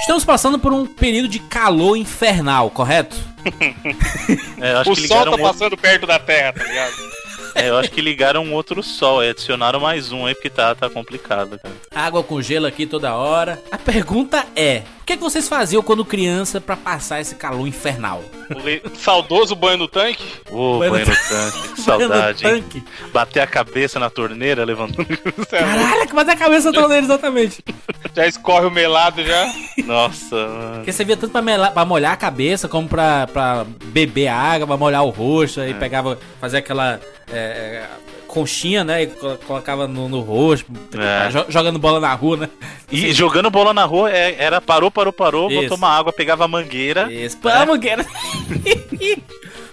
Estamos passando por um período de calor infernal, correto? É, O que sol tá um passando perto da Terra, tá ligado? É, eu acho que ligaram um outro sol, é, adicionaram mais um aí porque tá, tá complicado, cara. Água com gelo aqui toda hora. A pergunta é: o que, é que vocês faziam quando criança pra passar esse calor infernal? O saudoso banho no tanque. Ô, Banho banho no- tanque, que Banho no saudade, hein? tanque. Bater a cabeça na torneira, levantando. Caralho, que bate a cabeça toda dele, exatamente. Já escorre o melado já. Nossa, mano. Porque você via tanto pra, mela- pra molhar a cabeça, como pra, pra beber água, pra molhar o rosto, É. aí pegava, fazia aquela é, conchinha, né? E colo- colocava no, no rosto, É. jo- jogando bola na rua, né? E jogando bola na rua, é- era parou, parou, parou, Isso. tomar água, pegava a mangueira. Isso, pá, mangueira.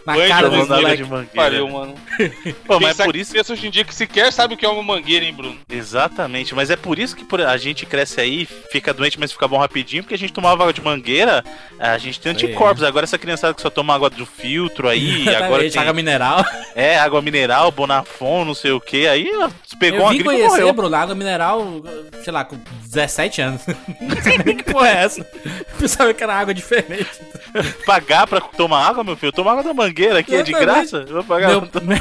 na Banho cara dos moleques. Pariu, mano. Pô, mas é por que isso. criança hoje em dia que sequer sabe o que é uma mangueira, hein, Bruno? Exatamente, mas é por isso que a gente cresce aí, fica doente, mas fica bom rapidinho, porque a gente tomava água de mangueira, a gente tem anticorpos. Agora essa criançada que só toma água do filtro aí, agora tem água mineral. é, água mineral, Bonafon, não sei o que, aí ó, pegou Eu uma gripe e conhecer, morreu. Bruno, água mineral, sei lá, com 17 anos. Não sei nem que porra é essa. Eu pensava que era água diferente. Pagar pra tomar água, meu filho? Tomar água da mangueira aqui é de graça? Eu vou pagar. Meu,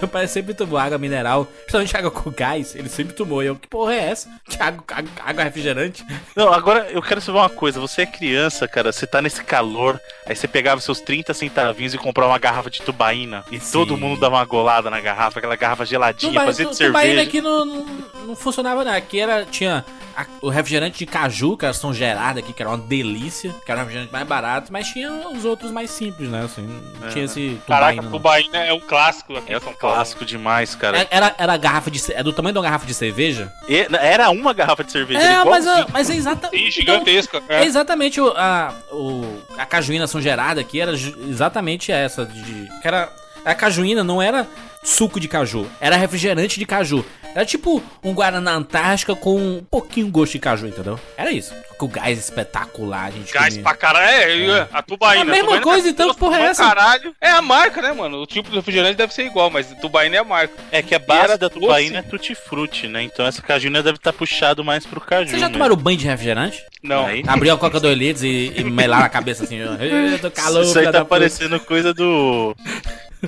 meu pai sempre tomou água mineral, principalmente água com gás, ele sempre tomou. E eu, que porra é essa? Que água, água, água refrigerante? Não, agora eu quero saber uma coisa. Você é criança, cara, você tá nesse calor, aí você pegava seus 30 centavinhos e comprava uma garrafa de tubaína e Sim. todo mundo dava uma golada na garrafa, aquela garrafa geladinha, Tuba- fazia de tu- Tubaína cerveja. aqui não, não, não funcionava não. Aqui era, tinha a- o refrigerante de caju, que era São Gerardo aqui, que era uma delícia, que era o refrigerante mais barato, mas tinha os outros mais simples, né? Assim, não É. tinha esse Caraca, tubaína. não. Tubaína é um clássico aqui É em São Paulo. clássico demais, cara. É- Era, era garrafa de. É do tamanho de uma garrafa de cerveja? E- Era uma garrafa de cerveja. É, mas, é- mas é exata. Sim, então, gigantesca. é É. exatamente o, a, o, a cajuína São Gerardo aqui era exatamente essa. De, que era, a cajuína não era suco de caju, era refrigerante de caju. Era tipo um Guaraná Antártica com um pouquinho gosto de caju, entendeu? Era isso. Com gás espetacular, a gente Gás comia. pra caralho. É, é, a Tubaína. A mesma Tubaína coisa, então, que porra é essa? Caralho. É a marca, né, mano? O tipo de refrigerante deve ser igual, mas Tubaína é a marca. É que a base da doce. tubaína é tutti-frutti, né? Então essa cajuna deve estar puxado mais pro caju. Vocês já né? tomaram banho de refrigerante? Não. Aí- Abriu a coca 2 litros e, e melar na cabeça assim, ó. Eita, calor, Isso aí tá parecendo coisa do.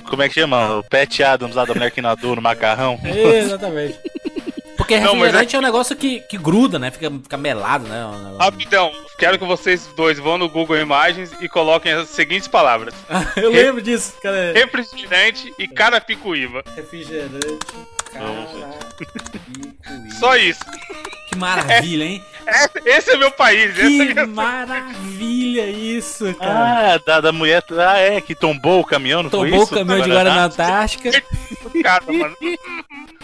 Como é que chama? O Pat Adams lá da mulher que nadou no macarrão. Exatamente. Porque Não, mas refrigerante é um negócio que, que gruda, né? Fica, fica melado, né? Um negócio- Rapidão, quero que vocês dois vão no Google Imagens e coloquem as seguintes palavras: Eu lembro disso, cara. refrigerante e carapicuíba. Refrigerante. Carapicuíba. Só isso. Que maravilha, hein? Esse é meu país. Esse Que é... maravilha isso, cara. Ah, da, da mulher. Ah, é, que tombou o caminhão, não foi Tomou o isso? caminhão de Guaraná Antártica. Cara, mano.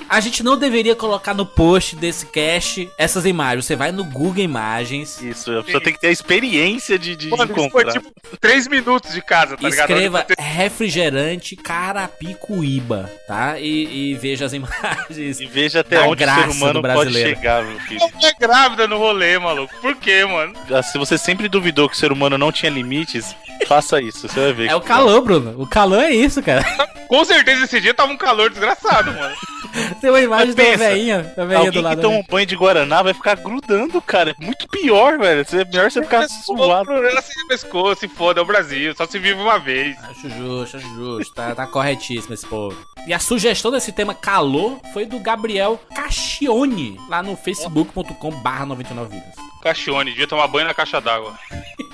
A gente não deveria colocar no post desse cast essas imagens. Você vai no Google Imagens, Isso, a pessoa tem que ter a experiência de, de Mano, isso foi encontrar. tipo 3 minutos de casa, tá ligado? escreva refrigerante Carapicuíba, tá? E, e veja as imagens. E veja até onde o ser humano pode brasileiro. chegar, meu filho. Não é grávida no rolê, maluco. Por quê, mano? Ah, Se você sempre duvidou que o ser humano não tinha limites, faça isso, você vai ver. É o calor, Bruno. O calor é isso, cara. Com certeza esse dia tava um calor desgraçado, mano. Tem uma imagem Mas da pensa, veinha, da veinha do Alguém lado. que toma um banho de Guaraná vai ficar grudando, cara. É muito pior, velho. É melhor você ficar O suado. problema se pescoço, se foda, é o Brasil. Só se vive uma vez. Acho justo, acho justo. Tá, tá corretíssimo esse povo. E a sugestão desse tema calor foi do Gabriel Cacchione, lá no facebook.com barra 99 vidas. Caxione, devia tomar banho na caixa d'água.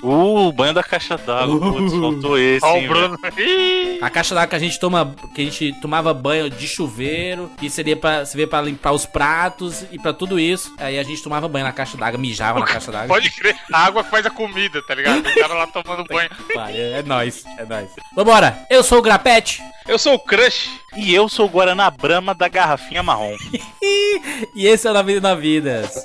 Uh, banho da caixa d'água. Putz, faltou esse, Ó, hein, o Bruno. A caixa d'água que a gente toma, que a gente tomava banho de chuveiro, que seria pra, seria pra limpar os pratos e pra tudo isso. Aí a gente tomava banho na caixa d'água, mijava na caixa d'água. Pode crer. A água que faz a comida, tá ligado? O cara lá tomando banho. Vai, É nóis, é nóis. Vambora, eu sou o Grapete Eu sou o Crush. E eu sou o Guaraná Brahma da garrafinha marrom. e esse é o 99 Vidas.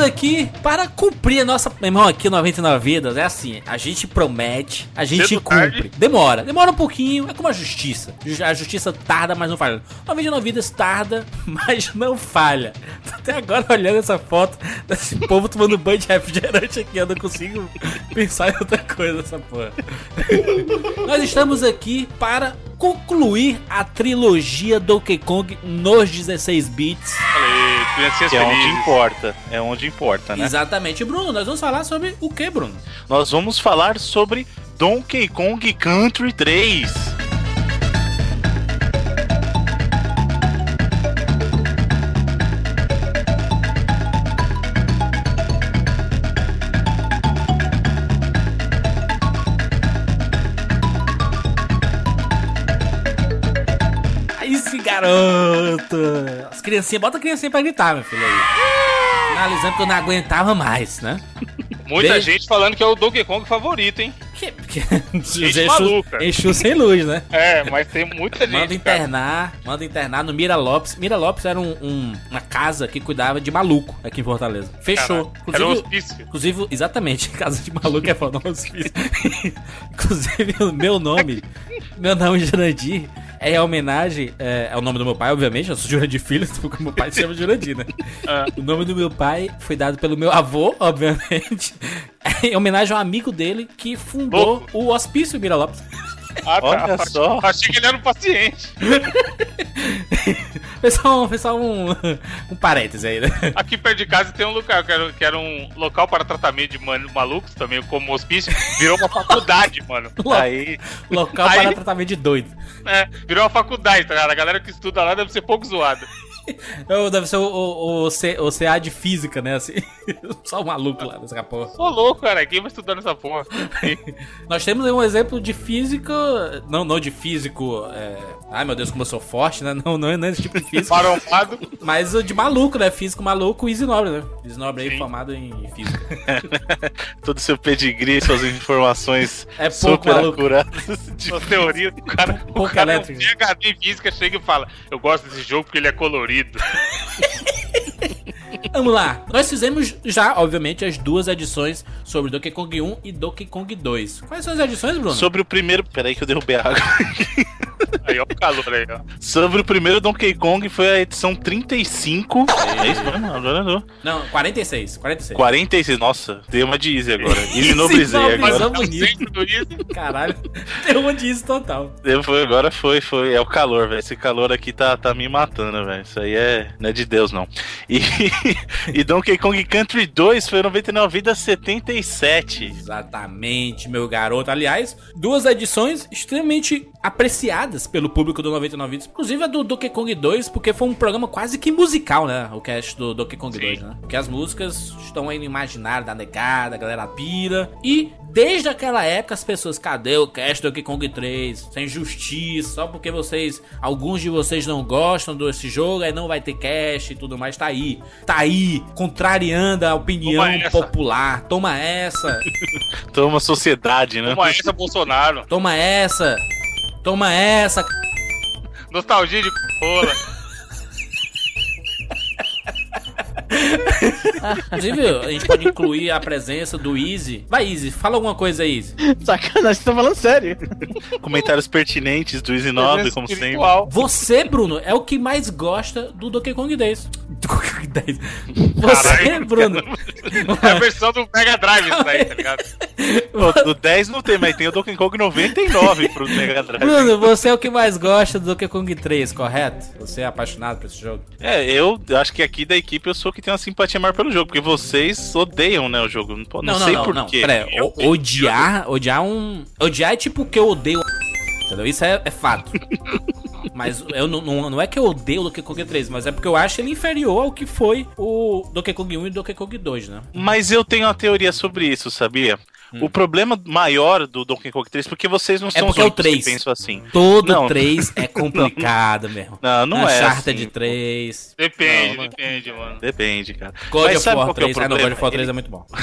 Estamos aqui para cumprir a nossa. Meu irmão, aqui no 99 Vidas é assim: a gente promete, a gente Cedo, cumpre. tarde. Demora, demora um pouquinho, é como a justiça. Ju- A justiça tarda, mas não falha. 99 Vidas tarda, mas não falha. Tô até agora olhando essa foto desse povo tomando banho de refrigerante aqui, eu não consigo pensar em outra coisa nessa porra. Nós estamos aqui para concluir a trilogia Donkey Kong nos 16 bits. Falei, é onde importa. É onde importa, né? Exatamente, Bruno. Nós vamos falar sobre o que, Bruno? Nós vamos falar sobre Donkey Kong Country 3. As criancinhas, bota a criancinha pra gritar, meu filho aí. Finalizando que eu não aguentava mais, né? Muita Beijo. gente falando que é o Donkey Kong favorito, hein? Que, que, Gente maluca. sem luz, né? É, mas tem muita gente. Manda cara. internar, manda internar no Mira Lopes. Mira Lopes era um- um- uma casa que cuidava de maluco aqui em Fortaleza. Fechou. Caralho, Era um Inclusive, hospício. Inclusive, exatamente, casa de maluco é foda, não hospício. Inclusive, o meu nome, meu nome Jurandir, é em homenagem, é, é o nome do meu pai, obviamente, eu sou Jurandir Filho, porque meu pai se chama Jurandir, né? Ah. O nome do meu pai foi dado pelo meu avô, obviamente, em homenagem a um amigo dele que fundou Louco. o Hospício Mira Lopes. Olha Ah, tá. só. Achei que ele era um paciente. Foi só um, foi só um, um parêntese aí, né? Aqui perto de casa tem um lugar que era, que era um local para tratamento de man- malucos, também como hospício. Virou uma faculdade, mano. Lo- Aí, Local Aí- para tratamento de doido. É, virou uma faculdade, tá ligado? A galera que estuda lá deve ser pouco zoada. Eu, deve ser o, o, o, C- o CA de física, né? Assim, só um maluco lá nessa porra. Ô louco, cara, quem vai estudar nessa porra? Nós temos aí um exemplo de físico. Não, não de físico. É... Ai meu Deus, como eu sou forte, né? Não, não é nesse tipo de físico. Marombado. mas o de maluco, né? Físico maluco, Easy Nobre, né? Easy Nobre aí formado em física. todo seu pedigree, suas informações É pouco super maluco. acuradas. de- As teorias do cara. O Pouco cara é um elétrico. PhD em física chega e fala: Eu gosto desse jogo porque ele é colorido. Vamos lá. Nós fizemos já, obviamente, as duas edições sobre Donkey Kong 1 e Donkey Kong 2. Quais são as edições, Bruno? Sobre o primeiro. Peraí que eu derrubei a água. Aí, ó, o calor aí, ó. Sobre o primeiro Donkey Kong foi a edição 35. É isso mesmo? Agora não. Não, 46. 46. 46. Nossa, dei uma de easy agora. Easy nobrizei agora. É o bonito. centro do Easy. Caralho. Deu um total. Eu fui, agora foi, foi. É o calor, velho. Esse calor aqui tá, tá me matando, velho. Isso aí é, não é de Deus, não. E, e Donkey Kong Country 2 foi 99 vidas 77. Exatamente, meu garoto. Aliás, duas edições extremamente apreciadas pelo público do 99 Vidas. Inclusive a do Donkey Kong 2, porque foi um programa quase que musical, né? O cast do Donkey Kong Sim. 2, né? Porque as músicas estão aí no imaginário da negada, a galera pira. E desde aquela época as pessoas, cadê o cast do Donkey Kong 3? Sem justiça, só porque vocês, alguns de vocês não gostam desse jogo, aí não vai ter cast e tudo mais. Tá aí, tá aí, contrariando a opinião Toma popular. Toma essa. Toma sociedade, né? Como essa Bolsonaro. Toma essa! Toma essa! Nostalgia de rola. Inclusive, a gente pode incluir a presença do Easy. Vai, Easy, fala alguma coisa aí, Easy. Sacanagem, estão falando sério. Comentários pertinentes do Easy 9, como sempre. Espiritual. Você, Bruno, é o que mais gosta do Donkey Kong 10. Donkey Kong 10. Você, Caralho, Bruno. É a versão do Mega Drive isso daí, tá ligado? Pô, do 10 não tem, mas tem o Donkey Kong 99 pro Mega Drive. Bruno, você é o que mais gosta do Donkey Kong 3, correto? Você é apaixonado por esse jogo? É, eu acho que aqui da equipe eu sou que tem uma simpatia maior pelo jogo, porque vocês odeiam, né, o jogo. Não, não, sei por quê. Pera, Eu- o- odiar, odiar um. Odiar é tipo que eu odeio. Entendeu? Isso é, é fato. Mas eu não, não, não é que eu odeio o Donkey Kong 3, mas é porque eu acho ele inferior ao que foi o Donkey Kong 1 e Donkey Kong 2, né? Mas eu tenho uma teoria sobre isso, sabia? O problema maior do Donkey Kong 3, porque vocês não É são porque é o únicos que 3. pensam assim. Todo Não. 3 é complicado, mesmo. Não, não é Uncharted assim. de 3. Depende, Não, depende, mano. Depende, cara. God Mas of sabe War qual que é o 3. Ah, não, God problema? of War 3 Ele- é muito bom.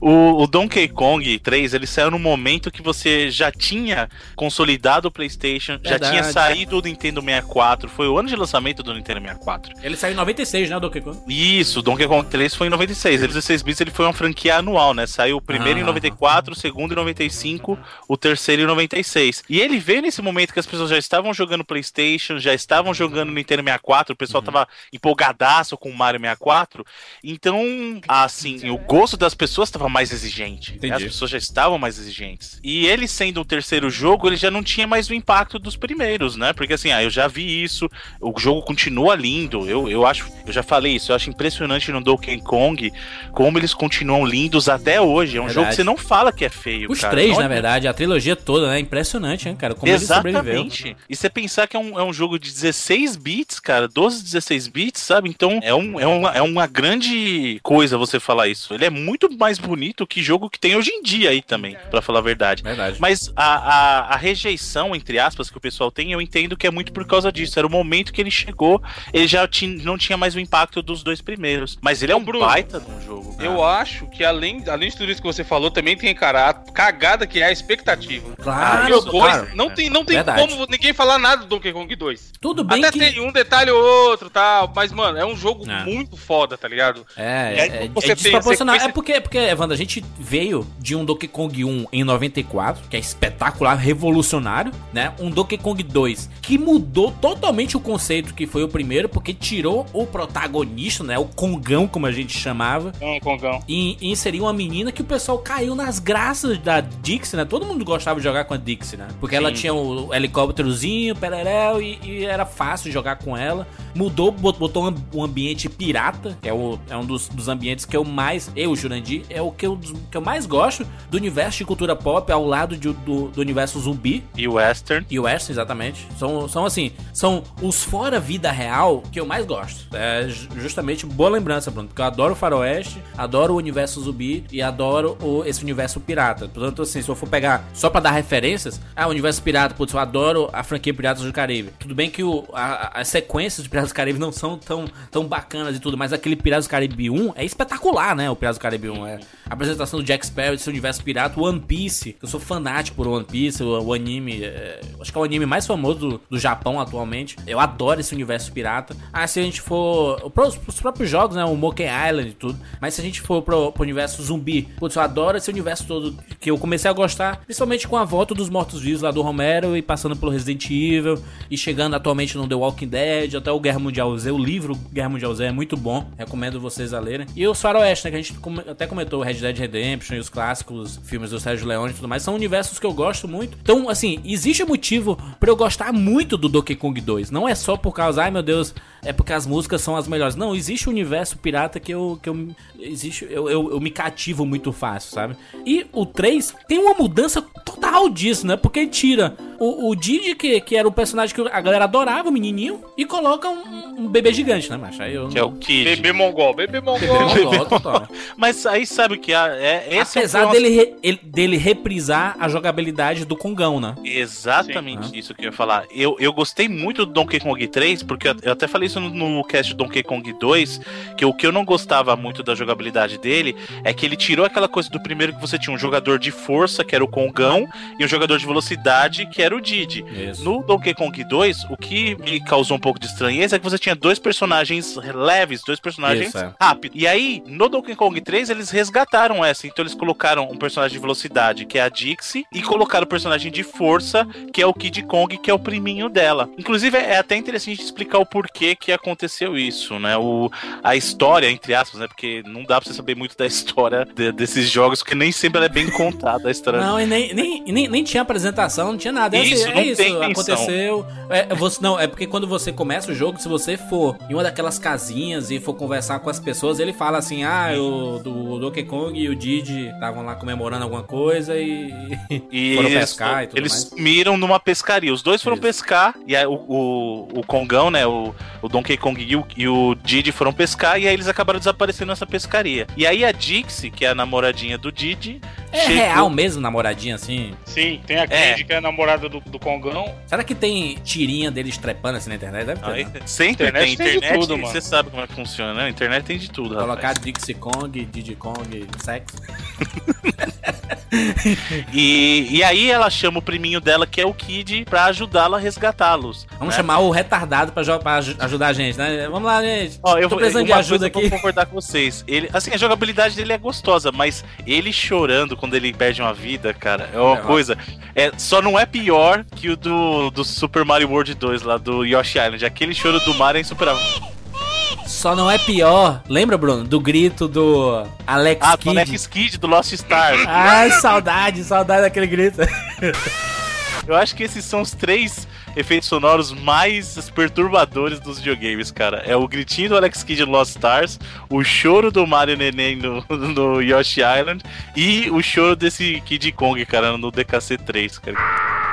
O, o Donkey Kong 3, ele saiu no momento que você já tinha consolidado o PlayStation, já Verdade. tinha saído do Nintendo 64. Foi o ano de lançamento do Nintendo 64. Ele saiu em 96, né, o Donkey Kong? Isso, o Donkey Kong 3 foi em 96. Ele 16 bits ele foi uma franquia anual, né? Saiu o primeiro em Ah. 94, o segundo em 95, o terceiro em 96. E ele veio nesse momento que as pessoas já estavam jogando PlayStation, já estavam jogando Nintendo 64, o pessoal Uhum. tava empolgadaço com o Mario 64. Então, assim, o gosto das pessoas estava mais exigente. Entendi. As pessoas já estavam mais exigentes. E ele sendo o terceiro jogo, ele já não tinha mais o impacto dos primeiros, né? Porque assim, ah, eu já vi isso, o jogo continua lindo. Eu, eu acho, eu já falei isso, eu acho impressionante no Donkey Kong como eles continuam lindos até hoje. É um Verdade. Jogo que você não fala que é feio. Os cara. três, Não na é- verdade, a trilogia toda, né? Impressionante, hein, cara? Como ele sobreviveu. Exatamente. E você pensar que é um, é um jogo de 16 bits, cara, 12, 16 bits, sabe? Então é, um, é, uma, é uma grande coisa você falar isso. Ele é muito mais bonito que jogo que tem hoje em dia aí também, pra falar a verdade. Verdade. Mas a, a, a rejeição, entre aspas, que o pessoal tem, eu entendo que é muito por causa disso. Era o momento que ele chegou, ele já ti- não tinha mais o impacto dos dois primeiros. Mas ele é um Bruno, baita de um jogo. Eu acho que além, além de tudo isso que você falou, também tem cara, a cagada que é a expectativa. Claro, dois, claro. não tem, não tem Verdade. como ninguém falar nada do Donkey Kong 2. Tudo bem Até que... tem um detalhe ou outro, tal, mas mano, é um jogo É. muito foda, tá ligado? É, aí, é, você é desproporcional. sequência- É porque, é porque, Evandro, a gente veio de um Donkey Kong 1 em 94, que é espetacular, revolucionário, né? Um Donkey Kong 2 que mudou totalmente o conceito que foi o primeiro, porque tirou o protagonista, né? O Kongão, como a gente chamava, Um Kongão. e, e inseriu uma menina que o pessoal caiu nas graças da Dixie, né? Todo mundo gostava de jogar com a Dixie, né? Porque ela Sim. tinha o helicópterozinho, pereréu, e, e era fácil jogar com ela. Mudou, bot- botou um, ambiente pirata, que é, o, é um dos, dos ambientes que eu mais, eu, Jurandir, é o que eu, que eu mais gosto do universo de cultura pop, ao lado de- do, do universo zumbi. E o Western. E o Western, exatamente. São, são assim, são os fora vida real que eu mais gosto. É ju- justamente boa lembrança, Bruno. Porque eu adoro o faroeste, adoro o universo zumbi e adoro o- esse universo pirata. Portanto, assim, se eu for pegar só pra dar referências, ah, o universo pirata, putz, eu adoro a franquia Piratas do Caribe. Tudo bem que o, a- as sequências de Piratas do Caribe não são tão, tão bacanas e tudo, mas aquele Piratas do Caribe 1 é espetacular, né? O Piratas do Caribe 1. É a apresentação do Jack Sparrow, desse universo pirata, One Piece. Eu sou fanático por One Piece, o, o anime, é, acho que é o anime mais famoso do, do Japão atualmente. Eu adoro esse universo pirata. Ah, se a gente for pros, pros próprios jogos, né? O Monkey Island e tudo. Mas se a gente for pro, pro universo zumbi, putz, eu adoro esse universo todo que eu comecei a gostar, principalmente com a volta dos mortos-vivos lá do Romero e passando pelo Resident Evil e chegando atualmente no The Walking Dead, até o Guerra Mundial Z. O livro Guerra Mundial Z é muito bom, recomendo vocês a lerem. E os Faroeste, né? Que a gente até comentou, Red Dead Redemption e os clássicos filmes do Sérgio Leone e tudo mais, são universos que eu gosto muito. Então, assim, existe motivo pra eu gostar muito do Donkey Kong 2. Não é só por causa, ai meu Deus, é porque as músicas são as melhores. Não, existe um universo pirata que eu. Que eu existe, eu, eu, eu me cativo muito fácil, sabe? E o 3 tem uma mudança total disso, né? Porque tira o, o Didi, que, que era o personagem que a galera adorava, o menininho, e coloca um, um bebê gigante, né, macho? Aí eu. Que é o Kid. Bebê mongol, bebê Bebê mongol. mongol, total. Mas aí sabe o que é, é esse Apesar foi uma- dele, re- ele- dele reprisar a jogabilidade do Kongão, né? Exatamente Sim. isso que eu ia falar. Eu, eu gostei muito do Donkey Kong 3, porque eu, eu até falei isso no, no cast do Donkey Kong 2, que o que eu não gostava muito da jogabilidade dele é que ele tirou aquela coisa do primeiro que você tinha um jogador de força, que era o Kongão, Kongão e um jogador de velocidade que era o Didi. Isso. No Donkey Kong 2, o que me causou um pouco de estranheza é que você tinha dois personagens leves, dois personagens Isso, é. rápidos. E aí, no Donkey Kong 3, eles resgataram essa. Então eles colocaram um personagem de velocidade, que é a Dixie, e colocaram o personagem de força, que é o Kid Kong, que é o priminho dela. Inclusive, é até interessante explicar o porquê que aconteceu isso, né? O, a história, entre aspas, né? Porque não dá pra você saber muito da história de- desses jogos, porque nem sempre ela é bem contada a história. Não, e nem, nem, nem, nem tinha apresentação, não tinha nada. É assim, Isso, é não isso, aconteceu. É, você, não, é porque quando você começa o jogo, se você for em uma daquelas casinhas e for conversar com as pessoas, ele fala assim: ah, o do Donkey Kong e o Didi estavam lá comemorando alguma coisa e, E foram eles, pescar e tudo eles mais. sumiram numa pescaria. Os dois foram Isso. pescar, e aí o, o, o Kongão, né? O, o Donkey Kong e o, e o Didi foram pescar, e aí eles acabaram desaparecendo nessa pescaria. E aí a Dixie, que é a namoradinha do Didi, É chegou- real mesmo, namoradinha assim? Sim, tem a É. Candy, que é a namorada do, do Kongão. Será que tem tirinha deles trepando assim na internet? Deve ter. Aí, né? sempre Internet tem tem de internet, tudo, mano. você sabe como é que funciona, né? Internet tem de tudo, Colocar rapaz. Dixie Kong, Diddy Kong, sexo. E, e aí ela chama o priminho dela, que é o Kid, pra ajudá-la a resgatá-los. Vamos né? chamar o retardado pra, pra aju- ajudar a gente, né? Vamos lá, gente. Ó, eu Tô vou- precisando de ajuda coisa eu aqui. vou concordar com vocês. Ele, assim, a jogabilidade dele é gostosa, mas ele chorando quando ele perde uma vida, cara, é uma É, coisa. É, só não é pior que o do, do Super Mario World 2, lá do Yoshi Island. Aquele choro do Mario é insuperável. Só não é pior. Lembra, Bruno? Do grito do Alex Ah, do Kidd. Alex Kidd do Lost Stars. Ai, saudade, saudade daquele grito. Eu acho que esses são os três efeitos sonoros mais perturbadores dos videogames, cara. É o gritinho do Alex Kidd no Lost Stars, o choro do Mario Neném no, no Yoshi Island e o choro desse Kid Kong, cara, no DKC 3, cara.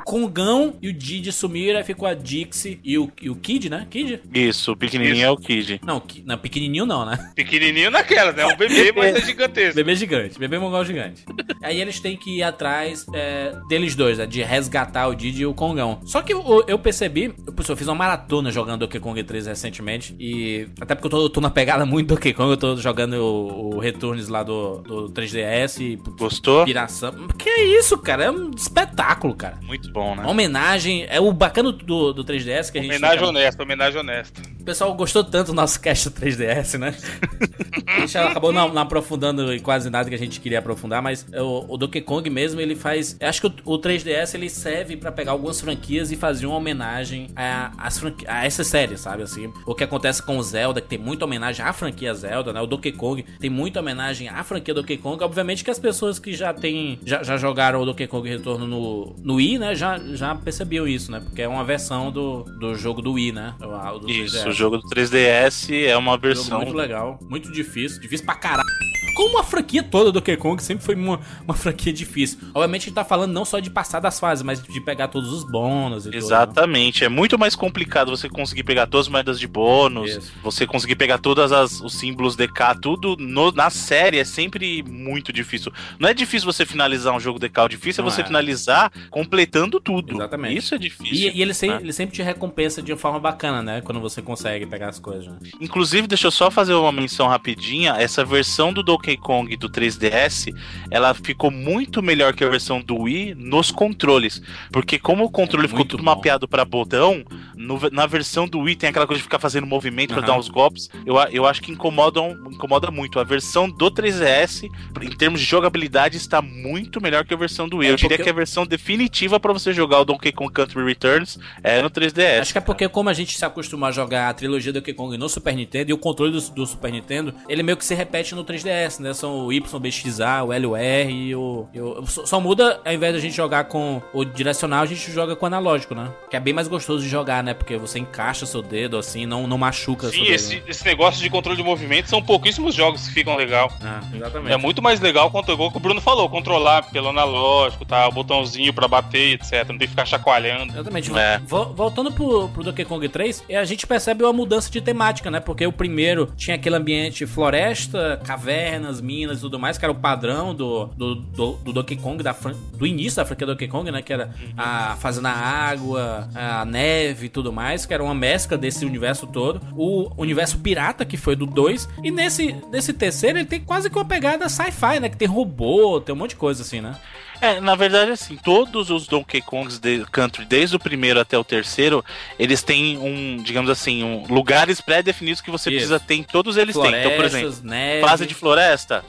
O Kongão e o Didi sumiram, aí ficou a Dixie e o, e o Kid, né? Kid? Isso, o pequenininho Isso. é o Kid. Não, não, pequenininho não, né? Pequenininho naquela, né? Um bebê, mas é gigantesco. Bebê gigante, bebê mongol gigante. Aí eles têm que ir atrás é, deles dois, né? De resgatar o Didi e o Kongão. Só que eu, eu percebi, eu, eu fiz uma maratona jogando Donkey Kong 3 recentemente. E até porque eu tô, tô na pegada muito do Donkey Kong, eu tô jogando o, o Returns lá do, do 3DS e Gostou? piração. Que é isso, cara? É um espetáculo, cara. Muito bom, né? Uma homenagem. É o bacana do, do 3DS que a gente. Homenagem honesta, homenagem honesta. o pessoal gostou tanto do nosso cast do 3DS, né? a gente acabou não, não aprofundando em quase nada que a gente queria aprofundar, mas o, o Donkey Kong mesmo, ele faz. Eu acho que o, o 3DS ele serve pra pegar algumas franquias e fazer uma homenagem a, as franqui- a essa série, sabe? Assim, o que acontece com o Zelda, que tem muita homenagem à franquia Zelda, né? O Donkey Kong tem muita homenagem à franquia Donkey Kong. Obviamente que as pessoas que já tem, já, já jogaram o Donkey Kong Retorno no, no Wii, né? Já, já percebiam isso, né? Porque é uma versão do, do jogo do Wii, né? O, o do Isso, 3DS. o jogo do 3DS é uma versão. muito legal, muito difícil, difícil pra caralho. Como a franquia toda do Donkey Kong sempre foi uma, uma franquia difícil. Obviamente a gente tá falando não só de passar das fases, mas de pegar todos os bônus e tudo. Exatamente, é muito mais complicado você conseguir pegar todas as moedas de bônus, Isso. você conseguir pegar todos os símbolos DK, tudo no- na série é sempre muito difícil. Não é difícil você finalizar um jogo DK, o difícil Não é você é. finalizar completando tudo. Exatamente. Isso é E, difícil. e ele, sem- né? ele sempre te recompensa de uma forma bacana, né? Quando você consegue pegar as coisas. Né? Inclusive, deixa eu só fazer uma menção rapidinha. Essa versão do Donkey Kong do 3DS, ela ficou muito melhor que a versão do Wii nos controles. Porque como o controle É ficou tudo bom. mapeado para botão, no- na versão do Wii tem aquela coisa de ficar fazendo movimento pra Aham. dar uns golpes. Eu, eu acho que incomoda, incomoda muito. A versão do 3DS, em termos de jogabilidade, está muito melhor que a versão do Wii. É, eu diria que a versão definitiva para você jogar o Donkey Kong Country Returns é no 3DS. Acho que é porque como a gente se acostumou a jogar a trilogia do Donkey Kong no Super Nintendo e o controle do, do Super Nintendo, ele meio que se repete no 3DS, né? São o YBXA, o LUR e o... e o- só, só muda, ao invés da gente jogar com o direcional, a gente joga com o analógico, né? Que é bem mais gostoso de jogar, né? Porque você encaixa seu dedo assim, não, não machuca Sim, seu dedo. esse, esse negócio de controle de movimento são pouquíssimos jogos que ficam legal. Ah, exatamente. É muito mais legal quanto igual que o Bruno falou, controlar pelo analógico, tá? O botãozinho pra bater, etc. Não tem que ficar chacoalhando. Exatamente. É. Vo- Voltando pro, pro Donkey Kong 3, é, a gente percebe uma mudança de temática, né? Porque o primeiro tinha aquele ambiente floresta, cavernas nas minas e tudo mais, que era o padrão do, do, do, do Donkey Kong, da fran- do início da franquia Donkey Kong, né? Que era a fase na água, a neve e tudo mais, que era uma mescla desse universo todo. O universo pirata, que foi do 2. E nesse, nesse terceiro ele tem quase que uma pegada sci-fi, né? Que tem robô, tem um monte de coisa assim, né? É, na verdade, assim, todos os Donkey Kongs de Country, desde o primeiro até o terceiro, eles têm um, digamos assim, um, lugares pré-definidos que você Isso. precisa ter. Todos eles têm. Então, por exemplo, Florestas, neve. fase de floresta,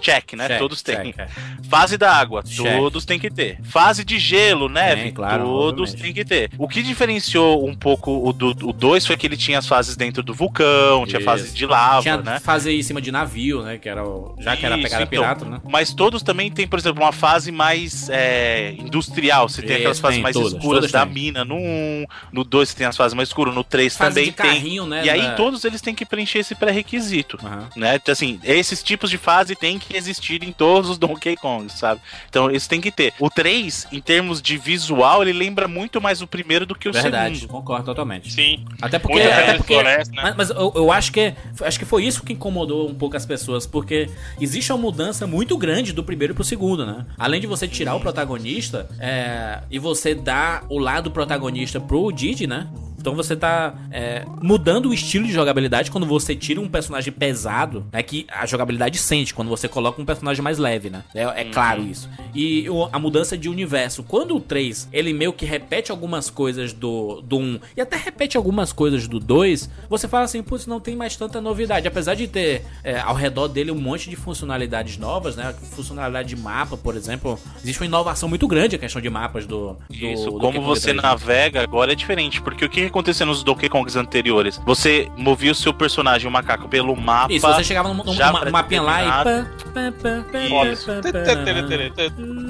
check, né? Check, todos têm. check, é. Fase da água, Check. todos têm que ter. Fase de gelo, neve, claro, todos obviamente. têm que ter. O que diferenciou um pouco o do 2 foi que ele tinha as fases dentro do vulcão, tinha fase de lava, Tinha né? fase em cima de navio, né? Que era o, já que era pegada então, pirata, né? Mas todos também tem, por exemplo, uma fase mais é, industrial. Você tem aquelas fases tem, mais todas, escuras todas da tem. mina no 1, no 2 você tem as fases mais escuras, no 3 Fase também de tem. carrinho, né? E aí da- todos eles têm que preencher esse pré-requisito. Aham. Né? Então, assim, esses tipos de fase tem que existir em todos os Donkey Kong, sabe? Então, isso tem que ter. O 3, em termos de visual, ele lembra muito mais o primeiro do que o Verdade, segundo. concordo totalmente. Sim. Até porque. Até porque floresta, né? mas mas eu, eu acho que acho que foi isso que incomodou um pouco as pessoas, porque existe uma mudança muito grande do primeiro pro segundo, né? Além de você tirar o protagonista é, e você dar o lado protagonista pro Didi, né? Então você tá é, mudando o estilo de jogabilidade quando você tira um personagem pesado, é que a jogabilidade sente quando você coloca um personagem mais leve, né? É, é claro isso. E o- a mudança de universo. Quando o 3, ele meio que repete algumas coisas do, do 1 e até repete algumas coisas do 2, você fala assim, putz, não tem mais tanta novidade. Apesar de ter é, ao redor dele um monte de funcionalidades novas, né? Funcionalidade de mapa, por exemplo. Existe uma inovação muito grande a questão de mapas do. do Isso, do como você 3, né? navega agora é diferente, porque o que acontecia nos Donkey Kongs anteriores? Você movia o seu personagem, o macaco, pelo mapa. Isso, você chegava num, num, já numa- mapinha lá e.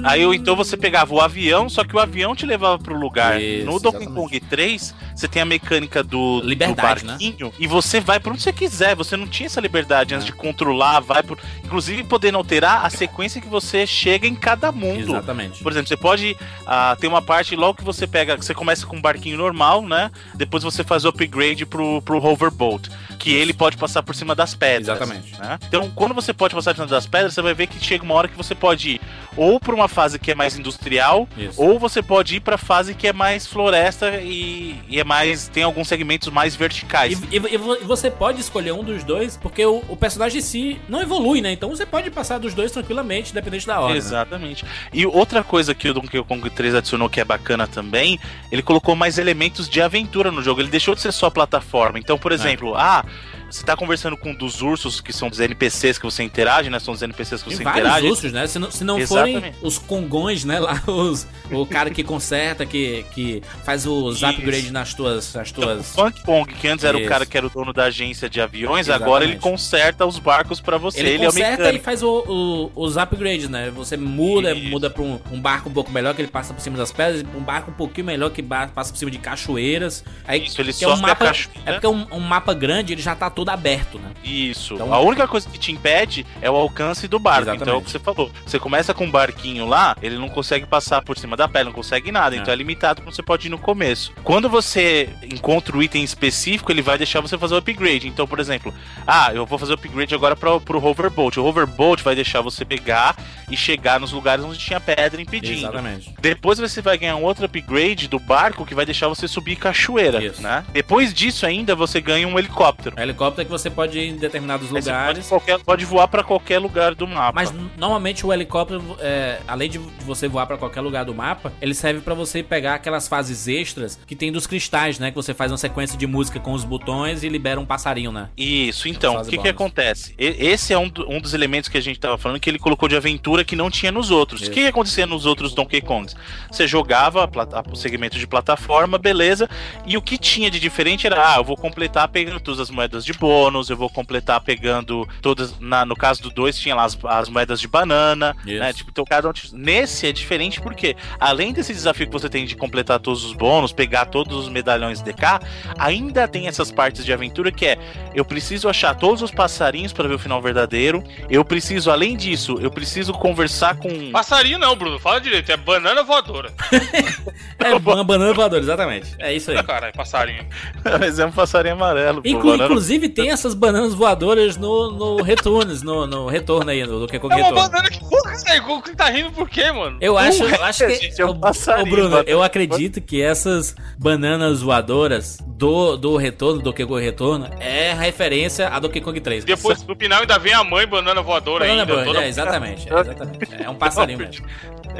Aí então você pegava o avião, só que o avião te levava pro lugar. Isso, no Donkey exatamente. Kong 3, você tem a mecânica do, Liberdade, do né? barquinho e você vai pra onde você quiser. Você não tinha essa liberdade antes de controlar, vai por. Inclusive podendo alterar a sequência que você chega em cada mundo. Exatamente. Por exemplo, você pode ah, ter uma parte logo que você pega, você começa com um barquinho normal, né? Depois você faz o upgrade pro, pro hoverboat, que ele pode passar por cima das pedras. Exatamente. né? Então, quando você pode passar por cima das pedras, você vai ver que chega uma hora que você pode ir ou pra uma fase que é mais industrial, Isso. ou você pode ir pra fase que é mais floresta e, e é mais tem alguns segmentos mais verticais. E, e- e vo- você pode escolher um dos dois, porque o, o personagem em si não evolui, né? Então você pode passar dos dois tranquilamente, independente da hora. né? Exatamente. E outra coisa que o Donkey Kong 3 adicionou que é bacana também, ele colocou mais elementos de aventura no jogo. Ele deixou de ser só plataforma. Então, por exemplo, ah, você tá conversando com um dos ursos, que são os NPCs que você interage, né? São os NPCs que Tem você vários interage. ursos, né? Se não, se não forem os congões, né? Lá, os, o cara que conserta, que, que faz os upgrades nas tuas. Nas Então, o tuas... Funk Kong, que antes era Isso. o cara que era o dono da agência de aviões, Exatamente. agora ele conserta os barcos pra você. Ele, Ele, é o conserta e mecânico. faz o- o- os upgrades, né? Você muda, Isso. muda pra um, um barco um pouco melhor que ele passa por cima das pedras, um barco um pouquinho melhor que passa por cima de cachoeiras. Aí, Isso, ele que é um a mapa, cachoeira. É porque é um, um mapa grande, ele já tá todo aberto, né? Isso. Então- a única coisa que te impede é o alcance do barco. Exatamente. Então é o que você falou. Você começa com um barquinho lá, ele não consegue passar por cima da pele, não consegue nada. É. Então é limitado como você pode ir no começo. Quando você encontra o item específico, ele vai deixar você fazer o upgrade. Então, por exemplo, ah, eu vou fazer o upgrade agora para pro hoverboat. O hoverboat vai deixar você pegar e chegar nos lugares onde tinha pedra impedindo. Exatamente. Depois você vai ganhar um outro upgrade do barco que vai deixar você subir cachoeira, Isso. né? Depois disso ainda você ganha um helicóptero. É helicóptero que você pode ir em determinados Aí lugares. Pode, qualquer- pode voar pra qualquer lugar do mapa. Mas normalmente o helicóptero, é, além de você voar pra qualquer lugar do mapa, ele serve pra você pegar aquelas fases extras que tem dos cristais, né? Que você faz uma sequência de música com os botões e libera um passarinho, né? Isso, então, o que, que acontece? Esse é um, do- um dos elementos que a gente tava falando que ele colocou de aventura que não tinha nos outros. Isso. O que, que acontecia nos outros Donkey Kongs? Você jogava o segmento de plataforma, beleza, e o que tinha de diferente era, ah, eu vou completar pegando todas as moedas de bônus, eu vou completar pegando todas, na, no caso do 2 tinha lá as, as moedas de banana, Isso. né, tipo, então cada um, nesse é diferente porque, além desse desafio que você tem de completar todos os bônus, pegar todos os medalhões DK, ainda tem essas partes de aventura que é eu preciso achar todos os passarinhos para ver o final verdadeiro. Eu preciso, além disso, eu preciso conversar com. Passarinho não, Bruno. Fala direito. É banana voadora. É uma banana voadora, exatamente. É isso aí. Caralho, passarinho. Mas é um passarinho amarelo. pô, Inclu- banana- inclusive, Inclusive tem essas bananas voadoras no, no Returns, no, no retorno aí, no Donkey Kong É uma Retorno. banana que porra, velho. Você tá rindo por quê, mano? Eu acho, eu acho que. gente, é passarinho, ô, Bruno, eu acredito que essas bananas voadoras do, do retorno, do Donkey Kong Retorno, é referência a Donkey Kong 3. Depois, no final, ainda vem a mãe banana voadora Banana ainda. Bird, toda- é, exatamente, é, exatamente. É um passarinho mesmo.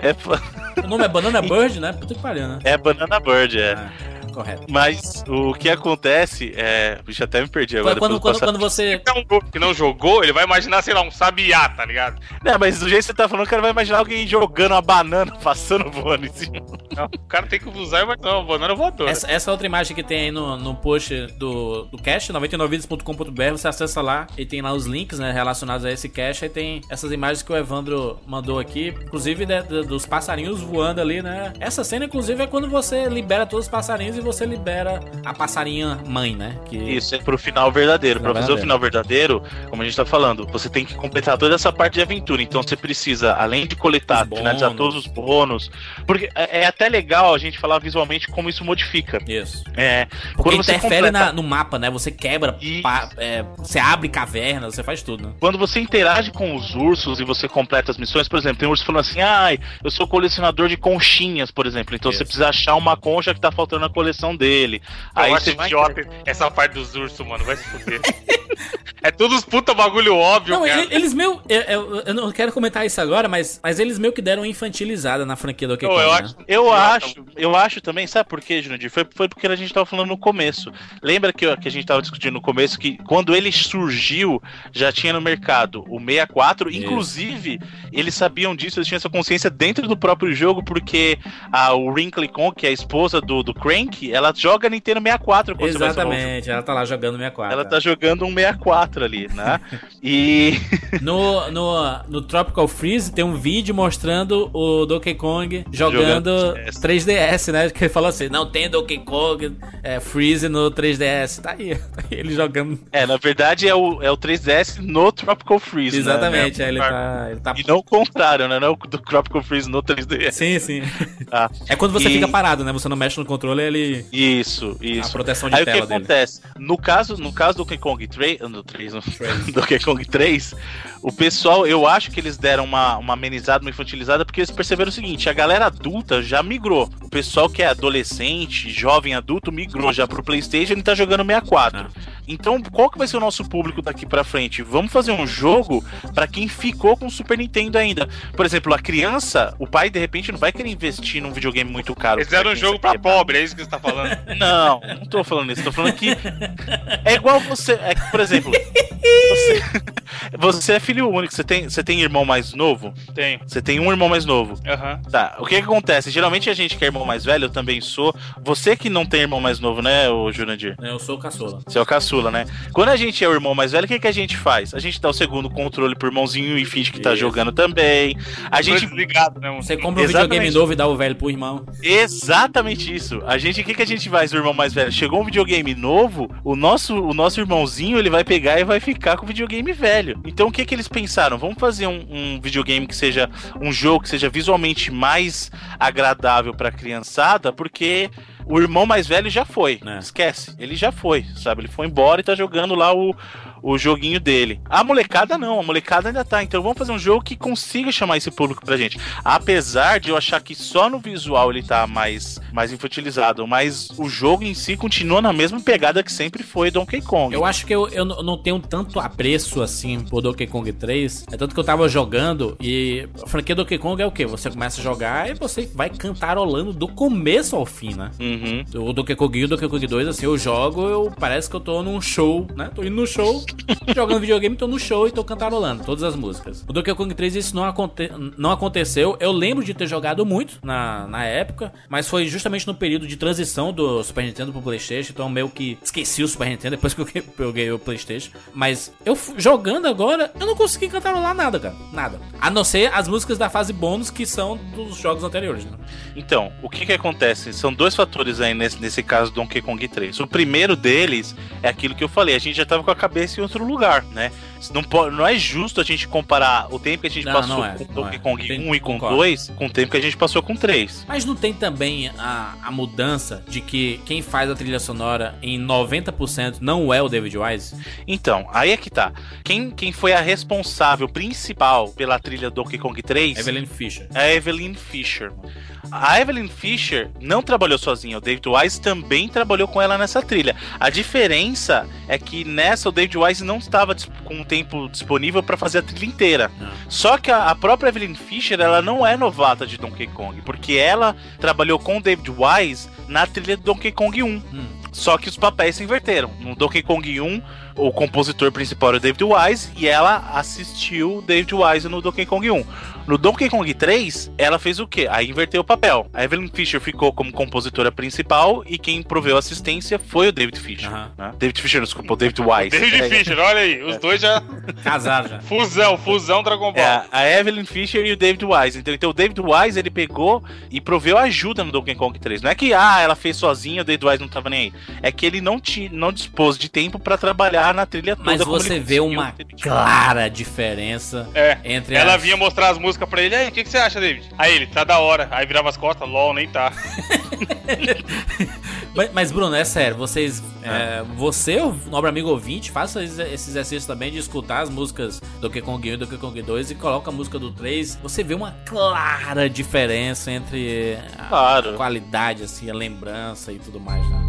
É, fa- O nome é Banana Bird, né? Puta que pariu, né? é Banana Bird, é. Ah, correto. Mas o que acontece é. Bicho, até me perdi agora. Quando, quando, do quando você. Que não, que não jogou, ele vai imaginar, sei lá, um sabiá, tá ligado? Não, mas do jeito que você tá falando, o cara vai imaginar alguém jogando uma banana, passando voando em cima. Não, o cara tem que usar e vai não, banana voadora. Essa, essa outra imagem que tem aí no, no post do, do cast, 99vidas.com.br, você acessa lá e tem lá os links né, relacionados a esse cast. Aí tem essas imagens que o Evandro mandou aqui, inclusive de- dos passarinhos voando ali, né? Essa cena, inclusive, é quando você libera todos os passarinhos e você libera a passarinha mãe, né? Que... Isso, é pro final verdadeiro. Pra fazer o final verdadeiro, como a gente tá falando, você tem que completar toda essa parte de aventura. Então você precisa, além de coletar, Os finalizar bônus. todos os bônus. Porque é é até legal a gente falar visualmente como isso modifica. Isso. É, Porque quando você interfere completa- na- no mapa, né? Você quebra, pa- é, você abre cavernas, você faz tudo, né? Quando você interage com os ursos e você completa as missões, por exemplo, tem um urso falando assim: ai, eu sou colecionador de conchinhas, por exemplo. Então Isso. você precisa achar uma concha que tá faltando na coleção dele. Eu Aí acho você vai. idiota essa parte dos ursos, mano. Vai se fuder. é todos puta bagulho óbvio, Não, cara. ele- eles meio. Eu, eu- eu não quero comentar isso agora, mas, mas eles meio que deram uma infantilizada na franquia do Donkey Kong. eu né? acho. Eu acho, eu acho também, sabe por quê, Jurandir? Foi, foi porque a gente tava falando no começo. Lembra que, que a gente tava discutindo no começo que quando ele surgiu, já tinha no mercado o 64. Isso. Inclusive, eles sabiam disso, eles tinham essa consciência dentro do próprio jogo, porque a, o Wrinkly Kong, que é a esposa do, do Crank, ela joga Nintendo 64 quando você vai salvar o jogo. Exatamente, ela tá lá jogando 64. Ela tá jogando um 64 ali, né? e. No, no, no Tropical Freeze tem um vídeo mostrando o Donkey Kong jogando Jogando 3DS, né? Que ele falou assim: não tem Donkey Kong é, Freeze no 3DS. Tá aí, tá aí ele jogando. É, na verdade é o, é o 3DS no Tropical Freeze. né? Exatamente, É, aí ele tá. Ele tá... E não o contrário, né? Não o do Tropical Freeze no 3DS. Sim, sim. Ah, É quando você E- fica parado, né? Você não mexe no controle, ele. Isso, A isso. proteção de Aí o que tela dele. acontece? No caso, no caso do Donkey Kong 3, no 3, no Donkey Kong 3, o pessoal, eu acho que eles deram uma, uma amenizada, uma infantilizada, porque eles perceberam o seguinte, a galera adulta já migrou. O pessoal que é adolescente, jovem adulto, migrou já pro Playstation e tá jogando 64. Ah. Então, qual que vai ser o nosso público daqui pra frente? Vamos fazer um jogo pra quem ficou com o Super Nintendo ainda. Por exemplo, a criança, o pai de repente não vai querer investir num videogame muito caro. Eles deram um jogo pra pobre, é isso que você tá falando. não, não tô falando isso. Tô falando que é igual você. É, por exemplo, você, você é filho único. Você tem, você tem irmão mais novo? Tem. Você tem um irmão mais novo. Aham. Tá. O que, que acontece? Geralmente a gente que é irmão mais velho, eu também sou. Você que não tem irmão mais novo, né, o Jurandir? Eu sou o caçula. Você é o caçula, né? Quando a gente é o irmão mais velho, o que, que a gente faz? A gente dá o segundo controle pro irmãozinho e finge que tá Isso. jogando também. A gente desligado, né? Você compra um Exatamente. videogame novo e dá o velho pro irmão. Exatamente isso. A gente, o que, que a gente faz, o irmão mais velho? Chegou um videogame novo, o nosso, o nosso irmãozinho ele vai pegar e vai ficar com o videogame velho. Então o que, que eles pensaram? Vamos fazer um, um videogame que seja um jogo que seja visualmente mais agradável pra criançada, porque o irmão mais velho já foi. É. Esquece, ele já foi, sabe? Ele foi embora e tá jogando lá o, o joguinho dele. A molecada não, a molecada ainda tá. Então vamos fazer um jogo que consiga chamar esse público pra gente. Apesar de eu achar que só no visual ele tá mais, mais infantilizado, mas o jogo em si continua na mesma pegada que sempre foi Donkey Kong. Eu acho que eu, eu não tenho tanto apreço assim por Donkey Kong 3. É tanto que eu tava jogando e a franquia Donkey Kong é o quê? Você começa a jogar e você vai cantarolando do começo ao fim, né? Uhum. O Donkey Kong 1 e o Donkey Kong 2, assim, eu jogo, eu parece que eu tô num show, né? Tô indo no show, jogando videogame, tô no show e tô cantarolando todas as músicas. O Donkey Kong 3 isso não, aconte não aconteceu. Eu lembro de ter jogado muito na, na época, mas foi justamente no período de transição do Super Nintendo pro PlayStation, então meio que esqueci o Super Nintendo depois que eu peguei o PlayStation. Mas eu jogando agora, eu não consegui cantarolar nada, cara. Nada. A não ser as músicas da fase bônus que são dos jogos anteriores, né? Então, o que que acontece? São dois fatores aí nesse, nesse caso do Donkey Kong 3. O primeiro deles é aquilo que eu falei, a gente já tava com a cabeça em outro lugar, né? Não, po- não é justo a gente comparar o tempo que a gente Não, passou não é, com Donkey é. Kong Tem- 1 e com concordo. 2 com o tempo que a gente passou com 3. Mas não tem também a, a mudança de que quem faz a trilha sonora em 90% não é o David Wise? Então, aí é que tá. Quem, quem foi a responsável principal pela trilha Donkey Kong 3 Evelyn Fisher. é a Evelyn Fisher. A Evelyn Fisher não trabalhou sozinha, o David Wise também trabalhou com ela nessa trilha. A diferença é que nessa o David Wise não estava com tempo disponível para fazer a trilha inteira. Não. Só que a, a própria Evelyn Fisher, ela não é novata de Donkey Kong, porque ela trabalhou com David Wise na trilha do Donkey Kong 1. Hum. Só que os papéis se inverteram. No Donkey Kong 1, o compositor principal era o David Wise e ela assistiu David Wise no Donkey Kong 1. No Donkey Kong 3, ela fez o quê? Aí inverteu o papel. A Evelyn Fisher ficou como compositora principal e quem proveu assistência foi o David Fisher. Né? David Fisher, desculpa, o David Wise. David É, Fisher, olha aí. Os dois já. Casaram já. Fusão, fusão Dragon Ball. É, a Evelyn Fisher e o David Wise. Então, então o David Wise ele pegou e proveu ajuda no Donkey Kong 3. Não é que ah, ela fez sozinha, o David Wise não tava nem aí. É que ele não, ti, não dispôs de tempo pra trabalhar na trilha toda. Mas você vê uma clara diferença É. entre Ela as... vinha mostrar as músicas pra ele. Aí, o que, que você acha, David? Aí ele, tá da hora. Aí virava as costas, LOL, nem tá. Mas, mas, Bruno, é sério, vocês. é, você, o nobre amigo ouvinte, faça esse exercício também de escutar as músicas do Donkey Kong 1 e Donkey Kong 2 e coloca a música do 3. Você vê uma clara diferença entre a Claro. qualidade, assim, a lembrança e tudo mais, né?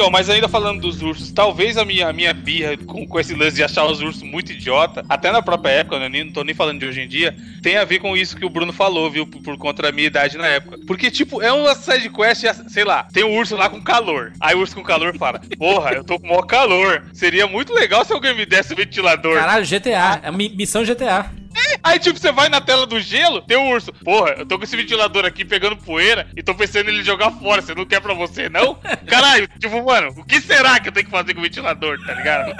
Ó, mas ainda falando dos ursos, talvez a minha, a minha birra com, com esse lance de achar os ursos muito idiota, até na própria época, né, não tô nem falando de hoje em dia, tem a ver com isso que o Bruno falou, viu, por, por conta da minha idade na época. Porque, tipo, é uma side quest, sei lá, tem um urso lá com calor. Aí o urso com calor fala, porra, eu tô com maior calor. Seria muito legal se alguém me desse um ventilador. Caralho, GTA. É mi- missão GTA. Aí, tipo, você vai na tela do gelo, tem um urso. Porra, eu tô com esse ventilador aqui pegando poeira e tô pensando em ele jogar fora. Você não quer pra você, não? Caralho, tipo, mano, o que será que eu tenho que fazer com o ventilador, tá ligado?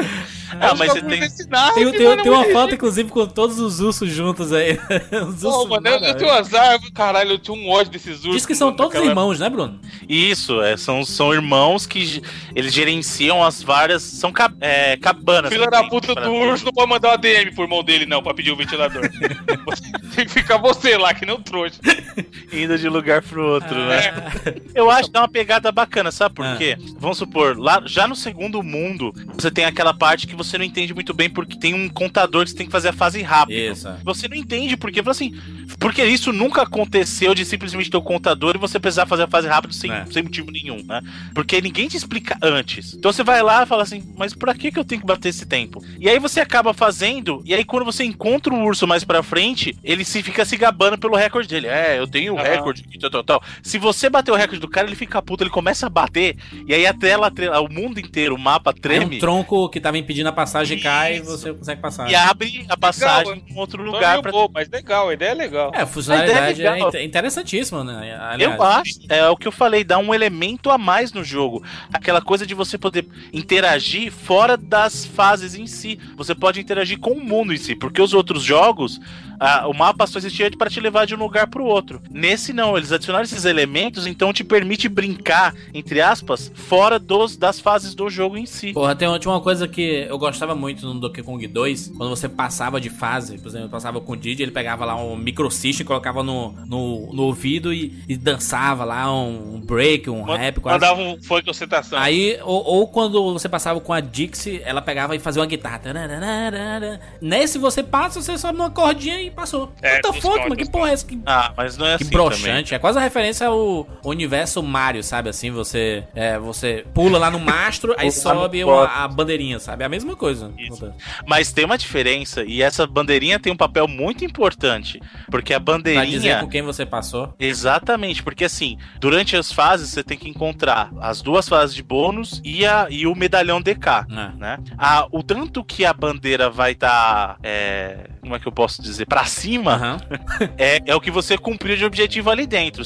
Ah, mas você tem- Tem, tem, tem uma foto, inclusive, com todos os ursos juntos aí. Os Pô, ursos mano, eu, eu tenho azar, caralho, eu tinha um ódio desses ursos. Diz que são mano, todos naquela irmãos, né, Bruno? Isso, é, são, são irmãos que eles gerenciam as várias. São ca- é, cabanas. Filha que da puta do urso não pode mandar uma DM pro irmão dele, não, pra pedir o ventilador. Tem que ficar você lá, que não trouxa. indo de lugar pro outro, né? É. Eu acho que dá uma pegada bacana, sabe por Ah. quê? Vamos supor, lá já no segundo mundo, você tem aquela parte que você não entende muito bem porque tem um contador que você tem que fazer a fase rápido. Isso. é. Você não entende porque, assim, porque isso nunca aconteceu de simplesmente ter o contador e você precisar fazer a fase rápido sem, É. sem motivo nenhum, né? Porque ninguém te explica antes. Então você vai lá e fala assim, mas pra que, que eu tenho que bater esse tempo? E aí você acaba fazendo, e aí quando você encontra o urso mais pra frente, ele se fica se gabando pelo recorde dele. É, eu tenho o Aham. recorde, e tal, tal, tal. Se você bater o recorde do cara, ele fica puto, ele começa a bater, e aí a tela, tre- o mundo inteiro, o mapa treme. um tronco que tava impedindo a passagem cai e Isso. você consegue passar. E abre a passagem Legal, em outro lugar pra bobo, mas legal, a ideia é legal. É, a funcionalidade A é é interessantíssima, né? Aliás. Eu acho, é o que eu falei, dá um elemento a mais no jogo. Aquela coisa de você poder interagir fora das fases em si. Você pode interagir com o mundo em si, porque os outros jogos, ah, o mapa só existia para te levar de um lugar para o outro. Nesse não, eles adicionaram esses elementos, então te permite brincar, entre aspas, fora dos, das fases do jogo em si. Porra, tem, tinha uma coisa que eu gostava muito no Donkey Kong 2, quando você passava de fase, por exemplo, eu passava com o Didi, ele pegava lá um micro system, colocava no, no, no ouvido e, e dançava lá um, um break, um rap, quase. Mandava um funk ostentação. Aí, ou, ou quando você passava com a Dixie, ela pegava e fazia uma guitarra. Nesse você passa, você sobe numa cordinha e passou. É, What the fuck, mano? Que porra é essa? Que, Ah, mas não é que assim também. broxante. É quase a referência ao universo Mario, sabe? Assim, você, é, você pula lá no mastro, aí sobe uma- a bandeirinha, sabe? É a mesma coisa. Isso. Mas tem uma diferença, e essa bandeirinha tem um papel muito importante. Porque a Pra dizer bandeirinha. com quem você passou. Exatamente, porque assim, durante as fases você tem que encontrar as duas fases de bônus e, a, e o medalhão DK. né? Né? A, o tanto que a bandeira vai estar. Como é que eu posso dizer? Pra cima Aham. é, é o que você cumpriu de objetivo ali dentro.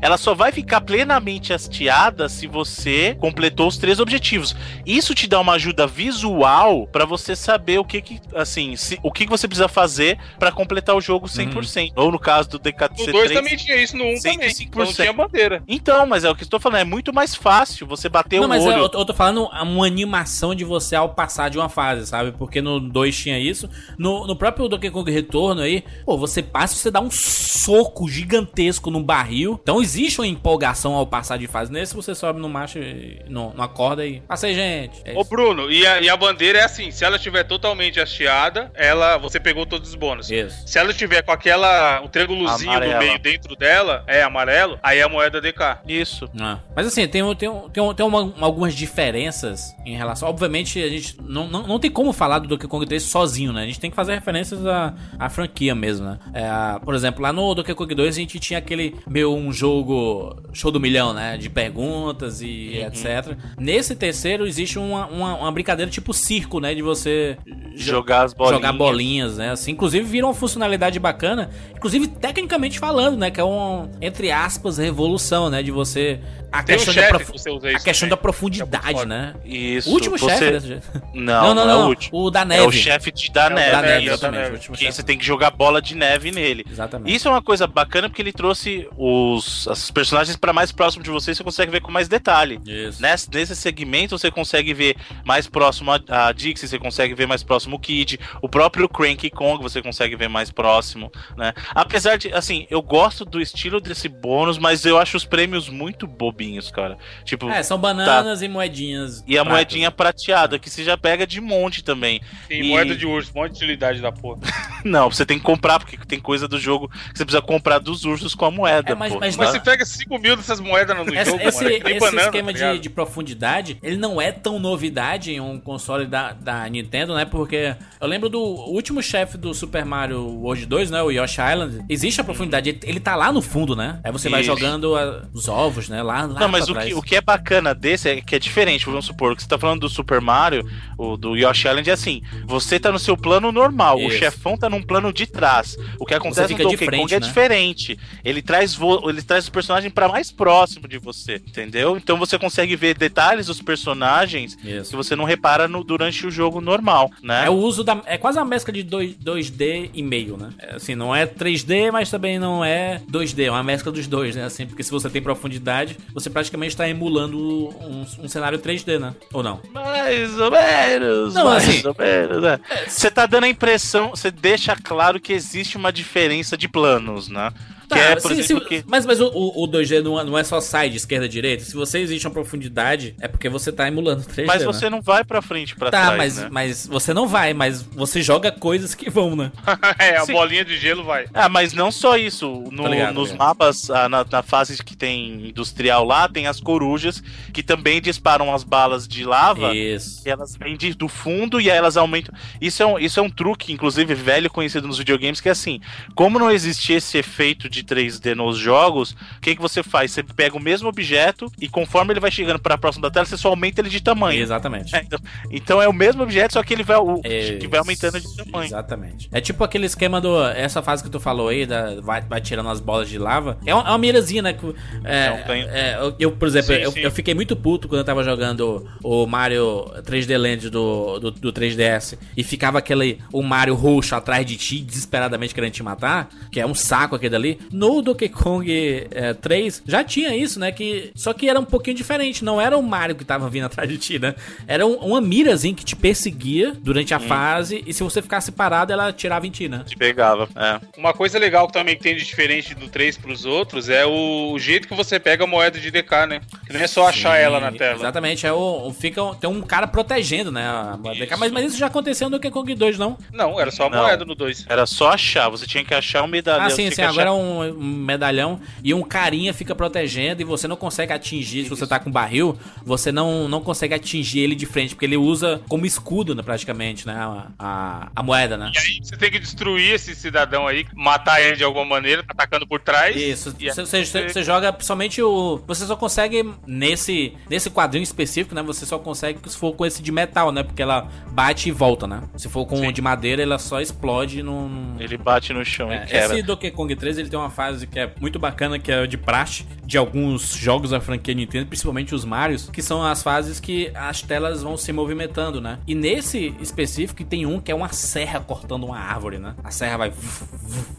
Ela só vai ficar plenamente hasteada se você completou os três objetivos. Isso te dá uma ajuda visual pra você saber o que que, assim, se- o que que você precisa fazer pra completar o jogo 100%. Ou no caso do No DKC3. 2 também tinha isso, no 1 um também. 105%. Não tinha bandeira. Então, mas é o que eu estou falando, é muito mais fácil você bater Não, o mas é, olho. eu, eu tô falando uma animação de você ao passar de uma fase, sabe? Porque no 2 tinha isso. No, no próprio Donkey Kong Retorno aí, pô, você passa e você dá um soco gigantesco num barril. Então existe uma empolgação ao passar de fase. Nesse você sobe no macho, e- no, numa corda e. Passei, gente. É Ô. Bruno, e a, e a bandeira é assim, se ela estiver totalmente hasteada, ela, você pegou todos os bônus. Isso. Se ela tiver com aquela, um triângulozinho Amarela. no meio dentro dela, é amarelo, aí é a moeda DK. Isso. Ah, Mas assim, tem, tem, tem, tem uma- algumas diferenças em relação. Obviamente, a gente não, não, não tem como falar do Donkey Kong 3 sozinho, né? A gente tem que fazer referências à, à franquia mesmo, né? É, por exemplo, lá no Donkey Kong 2 a gente tinha aquele meio um jogo show do milhão, né? De perguntas e etc. Nesse terceiro existe uma, uma, uma brincadeira tipo circo, né? De você jo- Jogar as bolinhas. jogar bolinhas, né? Assim, inclusive vira uma funcionalidade bacana, inclusive tecnicamente falando, né? Que é um, entre aspas, revolução, né? De você. A Tem um questão, da, chefe profu- que a questão da profundidade, foda. né? Isso. O último você... chefe desse jeito. Não, não, é o último. O da neve. É o chefe de- da É o neve. da neve, isso. exatamente. Último Que você tem que jogar bola de neve nele. Exatamente. Isso é uma coisa bacana porque ele trouxe os, os personagens pra mais próximo de você e você consegue ver com mais detalhe. Isso. Nesse, nesse segmento você consegue ver mais próximo a, a Dixie, você consegue ver mais próximo o Kid, o próprio Cranky Kong você consegue ver mais próximo, né? Apesar de, assim, eu gosto do estilo desse bônus, mas eu acho os prêmios muito bobinhos, cara. Tipo, É, são bananas e moedinhas. e a moedinha prateada, que você já pega de monte também. Tem E- moeda de urso, monte de utilidade da porra. Não, você tem que comprar, porque tem coisa do jogo que você precisa comprar dos ursos com a moeda. É, mas- pô. mas Mas Tá? você pega 5 mil dessas moedas no Esse, jogo, esse, mano, é esse banana, esquema tá de, de profundidade, ele não é tão novidade em um console da, da Nintendo, né? Porque eu lembro do último chefe do Super Mario World 2, né? O Yoshi Island. Existe a profundidade, ele, ele tá lá no fundo, né? Aí você vai Isso. jogando a- os ovos, né? Lá, lá Não, mas pra o trás. que, o que é bacana desse é que é diferente. Vamos supor que você tá falando do Super Mario, o do Yoshi Island, é assim: você tá no seu plano normal, o Isso. Chefão tá num plano de trás. O que acontece no Donkey frente, Kong é né? diferente. Ele traz, ele traz o personagem pra mais próximo de você, entendeu? Então você consegue ver detalhes dos personagens Isso. que você não repara no- durante o jogo normal, né? É o uso da. É quase uma mescla de 2, 2D e meio, né? É, assim, não é 3D, mas também não é 2D. É uma mescla dos dois, né? Assim, porque se você tem profundidade, você praticamente está emulando um, um cenário 3D, né? Ou não? Mais ou menos, Não, mais assim- ou menos, né? Você tá dando a impressão, você deixa claro que existe uma diferença de planos, né? Tá, é, por se- exemplo, se- que... Mas, mas o, o o 2G não é, não é só side, esquerda, direita. Se você existe uma profundidade, é porque você tá emulando 3G. Mas né? você não vai pra frente e pra Tá, trás, mas, né? mas você não vai, mas você joga coisas que vão, né? é, a Sim. bolinha de gelo vai. Ah, mas não só isso. No- Tô ligado, nos ligado. mapas, ah, na, na fase que tem industrial lá, tem as corujas que também disparam as balas de lava. Isso. E elas vêm de- do fundo e aí elas aumentam. Isso é, um, isso é um truque, inclusive, velho conhecido nos videogames, que é assim: como não existia esse efeito de 3D nos jogos, o que, que você faz? Você pega o mesmo objeto e conforme ele vai chegando para próximo da tela, você só aumenta ele de tamanho. Exatamente. É, então, então é o mesmo objeto, só que ele vai, o, É, que vai aumentando de tamanho. Exatamente. É tipo aquele esquema do. Essa fase que tu falou aí, da, vai, vai tirando as bolas de lava. É uma, é uma mirazinha, né? que, É, É é, eu- eu, por exemplo, Sim, eu, sim. eu fiquei muito puto quando eu tava jogando o Mario 3D Land do, do, do 3DS e ficava aquele. O Mario roxo atrás de ti, desesperadamente querendo te matar, que é um saco aquele dali. No Donkey Kong é, 3 já tinha isso, né? Que, só que era um pouquinho diferente. Não era o Mario que tava vindo atrás de ti, né? Era um- uma mirazinha que te perseguia durante a fase e se você ficasse parado, ela tirava em ti, né? Te pegava. É. Uma coisa legal que também tem de diferente do 3 pros outros é o jeito que você pega a moeda de DK, né? Que não é só achar Sim, ela na tela. Exatamente, é o, o- fica, tem um cara protegendo, né? a moeda DK, mas, mas isso já aconteceu no Donkey Kong 2, não? Não, era só a Não. moeda no 2. Era só achar, você tinha que achar um medalhão. Ah, sim, sim, agora é achar- um, um medalhão e um carinha fica protegendo e você não consegue atingir. Se você tá com barril, você não, não consegue atingir ele de frente, porque ele usa como escudo, né, praticamente, né? A, a, a moeda, né? E aí você tem que destruir esse cidadão aí, matar ele de alguma maneira, atacando por trás. Isso, aí você, você- você joga somente o. Você só consegue nesse, nesse quadrinho específico, né? Você só consegue se for com esse de metal, né? Porque ela bate e volta, né? Se for com o de madeira, ela só explode num- Ele bate no chão É, e quebra. esse Donkey Kong 3 ele tem uma fase que é muito bacana, que é de praxe de alguns jogos da franquia Nintendo, principalmente os Marios, que são as fases que as telas vão se movimentando, né? E nesse específico tem um que é uma serra cortando uma árvore, né? A serra vai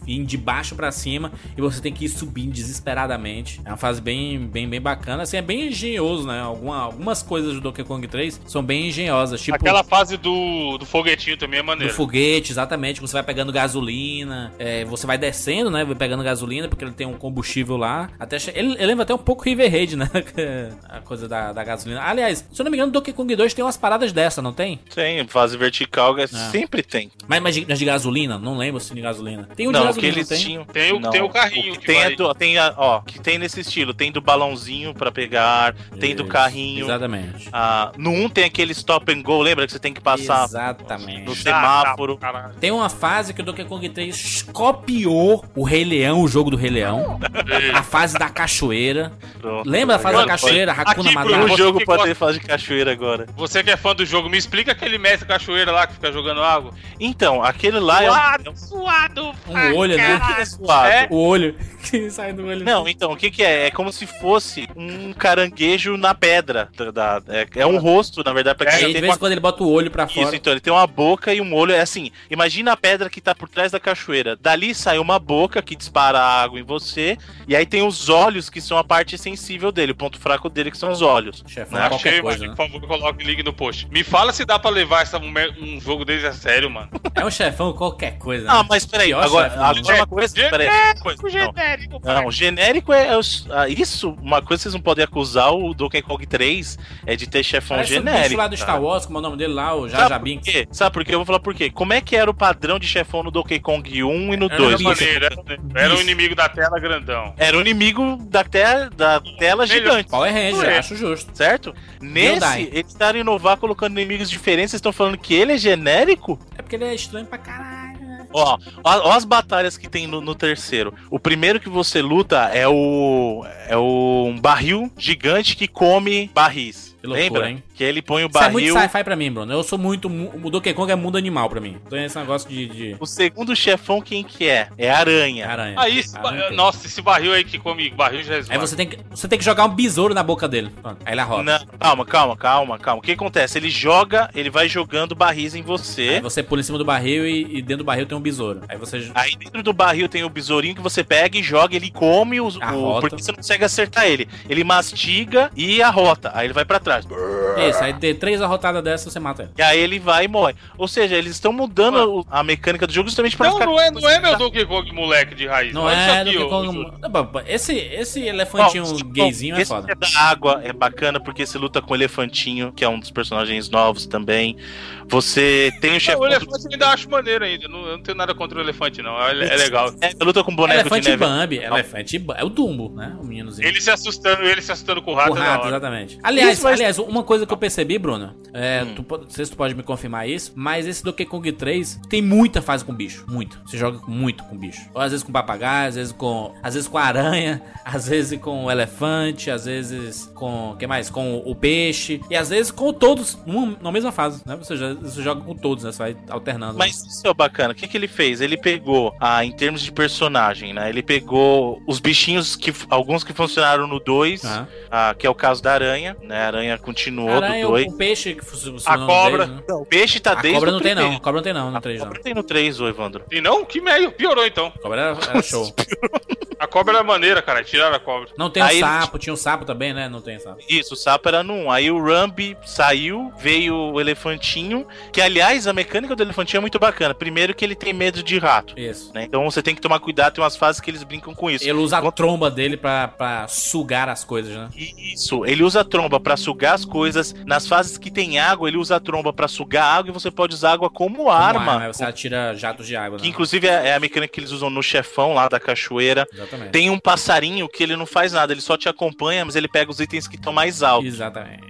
indo de baixo pra cima e você tem que ir subindo desesperadamente. É uma fase bem, bem, bem bacana, assim, é bem engenhoso, né? Alguma, algumas coisas do Donkey Kong 3 são bem engenhosas, tipo Aquela fase do, do foguetinho também é do maneira. foguete, exatamente. Você vai pegando gasolina, é, você vai descendo, né? Vai pegando gasolina, porque ele tem um combustível lá. Até ele, ele lembra até um pouco River Raid, né? A coisa da, da gasolina. Aliás, se eu não me engano, Donkey Kong 2 tem umas paradas dessa, não tem? Tem, fase vertical, é- sempre tem. Mas, mas de, mas de gasolina? Não lembro se de gasolina. Tem um de não, que gasolina, eles não tem? tinham. Tem o- não, tem o carrinho que que tem, vai- é do- tem a, ó, que tem nesse estilo. Tem do balãozinho pra pegar, tem do Isso, carrinho. Exatamente. Ah, no 1 tem aquele stop and go, lembra que você tem que passar Exatamente. no semáforo. Ah, tá. Tem uma fase que o Donkey Kong 3 copiou o Rei Leão, o jogo do Rei Leão. a fase da cachoeira. Pronto. Lembra a fase Mano, da cachoeira? Hakuna Matata? O Você jogo que pode gosta- ter fase de cachoeira agora. Você que é fã do jogo, me explica aquele mestre cachoeira lá que fica jogando água. Então, aquele lá é um, suado. Um olho, né? é suado. É. O olho que sai do olho. Não, então, o que que é? É como se fosse um caranguejo na pedra. da- é, é um rosto, na verdade, pra É, quem já de tem vez uma em quando ele bota o olho pra Isso, fora. então, ele tem uma boca e um olho. É assim, imagina a pedra que tá por trás da cachoeira. Dali sai uma boca que dispara água em você. E aí tem os olhos, que são a parte sensível dele, o ponto fraco dele, que são os olhos. Chefão, Né? qualquer Achei, coisa, mas né? por favor, coloque o link no post. Me fala se dá pra levar essa, um jogo deles a sério, mano. É um chefão qualquer coisa. Ah, né? mas peraí, Pior agora, chefe, né? agora uma coisa. Peraí, uma coisa, não. genérico, Não, genérico é. é ah, isso, uma coisa que vocês não podem acusar o Donkey Kong 3 é de ter chefão Parece genérico. bicho lá do? Star Wars, como é o nome dele lá, o Jar Sabe Jar por Binks. quê? Sabe por quê? Eu vou falar por quê. Como é que era o padrão de chefão no Donkey Kong 1 e no Era 2? bicho. Maneira. Era um inimigo da tela grandão. Era o inimigo da, te da tela gigante. Power Ranger, É. acho justo. Certo? Nesse, Hyundai. eles tentaram inovar colocando inimigos diferentes. Vocês estão falando que ele é genérico? É porque ele é estranho pra caralho. né? Ó, ó, ó as batalhas que tem no, no terceiro. O primeiro que você luta é o. É o um barril gigante que come barris. Que loucura, Lembra? hein? Que ele põe o Isso é muito barril. sci-fi pra mim, Bruno. Eu sou muito. mu- O Donkey Kong é mundo animal pra mim. Então esse negócio de. de... o segundo chefão, quem que é? É a aranha. Aranha. Aí, esse Aranha ba- nossa, esse barril aí que come barril já é Aí você tem, que, você tem que jogar um besouro na boca dele. Aí ele arrota. Não, calma, calma, calma, calma. O que acontece? Ele joga, ele vai jogando barris em Aí você. você pula em cima do barril e, e dentro do barril tem um besouro. Aí você. Aí dentro do barril tem o besourinho que você pega e joga, ele come os, o, porque você não consegue acertar ele. Ele mastiga e arrota. Aí ele vai pra trás. Isso, aí tem três arrotadas dessas, você mata ele. E aí ele vai e morre. Ou seja, eles estão mudando o- a mecânica do jogo justamente pra Não, ficar. não é, não é meu Donkey Kong moleque de raiz. Não Olha é do aqui, que ô, Kong. Não, Esse, esse elefantinho Bom, gayzinho é esse foda. é da água é bacana porque você luta com o elefantinho, que é um dos personagens novos também. Você tem o Não, chefe. o elefante eu ainda acho maneiro ainda. Não, eu não tenho nada contra o elefante, não. É, é legal. É, você luta com boneco Elefante de neve. Bambi, elefante Bambi. É o Dumbo, né? O meninozinho. Ele se assustando, ele se assustando com o rato. O é da rato, exatamente. Aliás, Isso, mas- aliás, uma coisa que eu percebi, Bruno, é, Hum. tu, não sei se tu pode me confirmar isso, mas esse Donkey Kong 3 tem muita fase com bicho, muito. Você joga muito com bicho. Ou às vezes com papagaio, às vezes com, às vezes com aranha, às vezes com o elefante, às vezes com, que mais? Com o peixe e às vezes com todos numa, na mesma fase, né? Você, já- você joga com todos, né? Você vai alternando. Mas isso é bacana. O que, que ele fez? Ele pegou, ah, em termos de personagem, né? Ele pegou os bichinhos que. Alguns que funcionaram no 2, Aham. ah, que é o caso da aranha, né? A aranha continuou Aranha, do o, 2. o peixe que funciona A cobra. três, né? O peixe tá A desde cobra não tem não, a cobra não tem não, no A 3 não. cobra tem no 3, ô Evandro. E não? Que meio. Piorou então. A cobra era, era show. A cobra era maneira, cara. Tiraram a cobra. Não tem o Aí ele- sapo, tinha o sapo também, né? Não tem sapo. Isso, o sapo era 1. Aí o Rambi saiu, veio o elefantinho, que aliás a mecânica do elefantinho é muito bacana. Primeiro que ele tem medo de rato. Isso. né? Então você tem que tomar cuidado, tem umas fases que eles brincam com isso. Ele usa a tromba dele pra, pra sugar as coisas, né? Isso, ele usa a tromba pra sugar as coisas. Nas fases que tem água, ele usa a tromba pra sugar água e você pode usar água como, Como arma. arma, Você atira jatos de água, Que né? inclusive é é a mecânica que eles usam no chefão lá da cachoeira. Exatamente. Tem um passarinho que ele não faz nada, ele só te acompanha, mas ele pega os itens que estão mais altos. Exatamente.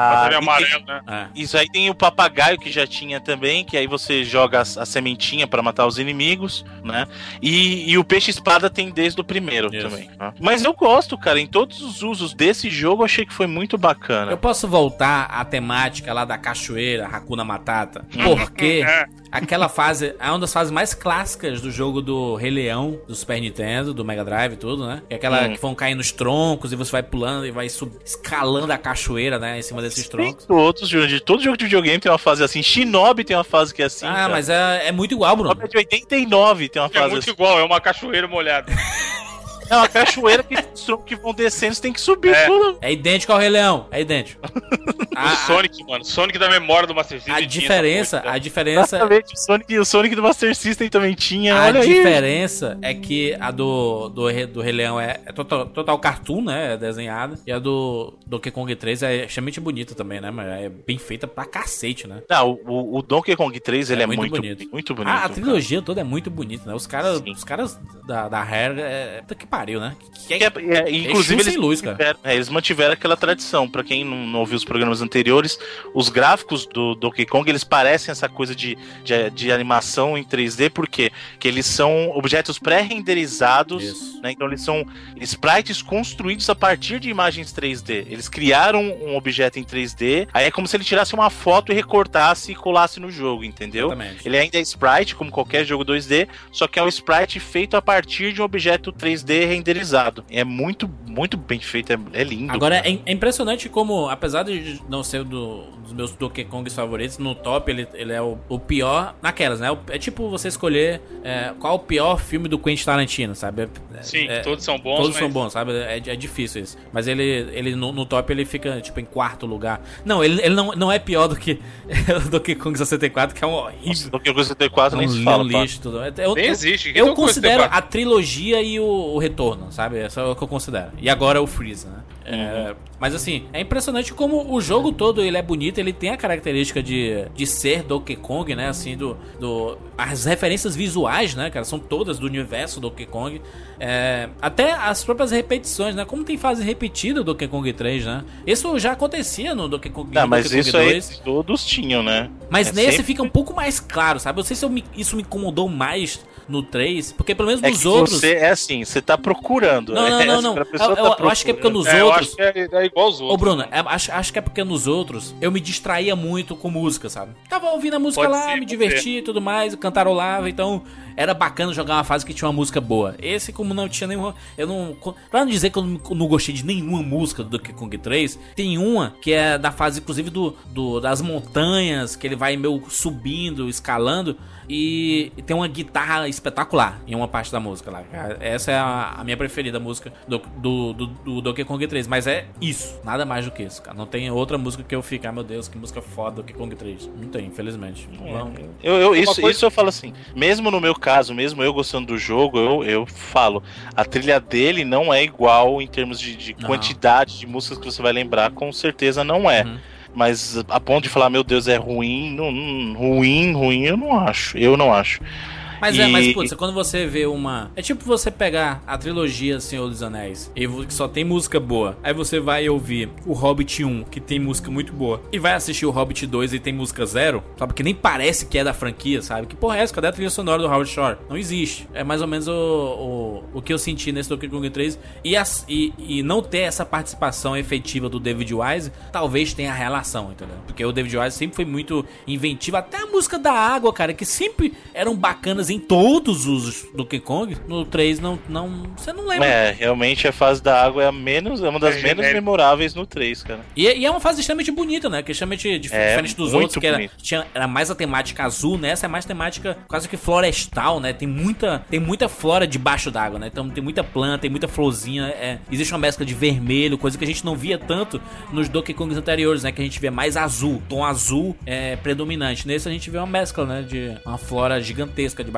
Ah, Passarinho e tem- amarelo, né? É. Isso aí tem o papagaio que já tinha também, que aí você joga a, a sementinha pra matar os inimigos, né? E, e o peixe espada tem desde o primeiro Isso. também. né? Mas eu gosto, cara, em todos os usos desse jogo eu achei que foi muito bacana. Eu posso voltar à temática lá da cachoeira, Hakuna Matata, porque É. aquela fase é uma das fases mais clássicas do jogo do Rei Leão, do Super Nintendo, do Mega Drive e tudo, né? É aquela Hum. que vão cair nos troncos e você vai pulando e vai sub- escalando a cachoeira, né? Em cima desses Tem troncos. todos, Júnior, de todo jogo de videogame tem uma fase assim. Shinobi tem uma fase que é assim. ah, cara. mas é, é muito igual, Bruno. Shinobi é de 89 tem uma É fase muito assim. igual, é uma cachoeira molhada. É uma cachoeira que os troncos que vão descendo, você tem que subir É. tudo. É idêntico ao Rei Leão, é idêntico. o A, Sonic, mano. Sonic da memória do Master System. a diferença, a diferença Exatamente, o Sonic, o Sonic do Master System também tinha. A olha aí. diferença é que a do, do, Rei- do Rei Leão é, é total, total cartoon, né? É desenhada. E a do Donkey Kong 3 é extremamente bonita também, né? Mas é bem feita pra cacete, né? Não, o, o Donkey Kong 3 ele É é, muito muito, bonito. bonito. Muito bonito. Ah, a cara. trilogia toda é muito bonita, né? Os caras, os caras da, da Rare é. Puta que pariu, né? Que, Que é- é, inclusive, sem eles luz, cara. mantiveram, é, eles mantiveram aquela tradição. Pra quem não, não ouviu os programas anteriores, os gráficos do Donkey Kong eles parecem essa coisa de, de, de animação em 3D, porque que eles são objetos pré-renderizados, né? Então eles são sprites construídos a partir de imagens 3D. Eles criaram um objeto em 3D, aí é como se ele tirasse uma foto e recortasse e colasse no jogo, entendeu? Exatamente. Ele ainda é sprite, como qualquer jogo 2D, só que é um sprite feito a partir de um objeto 3D renderizado. É muito, muito bem feito, é, é lindo. Agora é, é impressionante como, apesar de não ser do- dos meus Donkey Kongs favoritos, no top ele, ele é o, o pior naquelas, né? É tipo você escolher é, qual o pior filme do Quentin Tarantino, sabe? É- Sim, é- todos são bons, Todos mas... são bons, sabe? É, é difícil isso. Mas ele, ele no, no top ele fica, tipo, em quarto lugar. Não, ele, ele não, não é pior do que o Donkey Kong 64, que é um horrível. Donkey Kong 64 É nem se fala. lixo, tudo. Eu, Nem eu- existe. que eu considero a trilogia e o, o retorno, sabe? Essa é o que eu considero. E agora é o Freeza, né? É, mas assim, é impressionante como o jogo todo ele é bonito, ele tem a característica de, de ser Donkey Kong, né? Assim, do, do. As referências visuais, né, cara? São todas do universo Donkey Kong. É, até as próprias repetições, né? Como tem fase repetida do Donkey Kong 3, né? Isso já acontecia no Donkey Kong, no mas Donkey Kong isso aí 2. todos tinham, né? Mas É nesse sempre- fica um pouco mais claro, sabe? Eu não sei se eu me- isso me incomodou mais no 3, porque pelo menos É nos que outros. você é assim, você tá procurando. Não, não, é, não, não. pra pessoa Eu, tá eu- eu acho que é porque nos É, eu outros. acho que é, é igual os outros. Ô, Bruno, é- acho, acho que é porque nos outros eu me distraía muito com música, sabe? Tava ouvindo a música Pode lá, ser, me divertia e tudo mais, cantarolava, então era bacana jogar uma fase que tinha uma música boa. Esse, como não tinha nenhuma. Eu não. Pra não dizer que eu não, não gostei de nenhuma música do Donkey Kong 3, tem uma que é da fase, inclusive, do, do das montanhas, que ele vai meio subindo, escalando. E tem uma guitarra espetacular em uma parte da música lá. Essa é a, a minha preferida música do, do, do, do Donkey Kong 3. Mas é isso, nada mais do que isso, cara. Não tem outra música que eu fique, ah, meu Deus, que música foda Donkey Kong 3. Não tem, infelizmente. Não, Eu, eu- isso, isso eu falo assim, mesmo no meu caso, mesmo eu gostando do jogo, eu, eu falo, a trilha dele não é igual em termos de, de quantidade de músicas que você vai lembrar, com certeza não é. Uhum. Mas a ponto de falar, meu Deus, é ruim, não, não- ruim, ruim, eu não acho. Eu não acho. Mas é, mas E- putz, quando você vê uma. É tipo você pegar a trilogia Senhor dos Anéis, e que só tem música boa. Aí você vai ouvir o Hobbit 1, que tem música muito boa, e vai assistir o Hobbit 2 e tem música zero, sabe? Que nem parece que é da franquia, sabe? Que porra é essa? Cadê a trilha sonora do Howard Shore? Não existe. É mais ou menos o, o, o que eu senti nesse Donkey Kong 3. E, as- e, e não ter essa participação efetiva do David Wise, talvez tenha relação, entendeu? Porque o David Wise sempre foi muito inventivo. Até a música da água, cara, que sempre eram bacanas em todos os Donkey Kong. No 3 não. não você não lembra. É, realmente a fase da água é a menos, é uma das É menos genérico. memoráveis no 3, cara. E, e é uma fase extremamente bonita, né? Que é extremamente É, diferente dos muito outros, que era, bonito. tinha, era mais a temática azul, nessa é mais temática quase que florestal, né? Tem muita, tem muita flora debaixo d'água, né? Então tem muita planta, tem muita florzinha. é, existe uma mescla de vermelho, coisa que a gente não via tanto nos Donkey Kongs anteriores, né? Que a gente vê mais azul, tom azul é predominante. Nesse a gente vê uma mescla, né? De uma flora gigantesca debaixo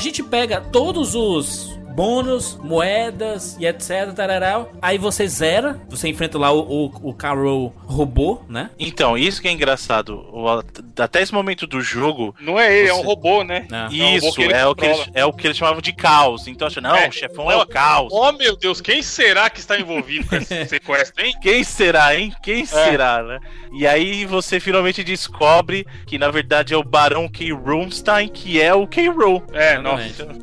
gente pega todos os bônus, moedas e etc. Tarará, aí você zera, você enfrenta lá o, o, o Carol robô, né? Então, isso que é engraçado. O- até esse momento do jogo, Não é ele, é um Você- robô, né? É. É um robô isso que ele é o que, eles, controla. é o que eles chamavam de caos. Então, acha, não, É. o chefão é o caos. Oh meu Deus, quem será que está envolvido com esse sequestro, hein? Quem será, hein? É. Quem será, né? E aí você finalmente descobre que na verdade é o Barão K. Rumstein, que é o K. Rool. É, Exatamente. nossa.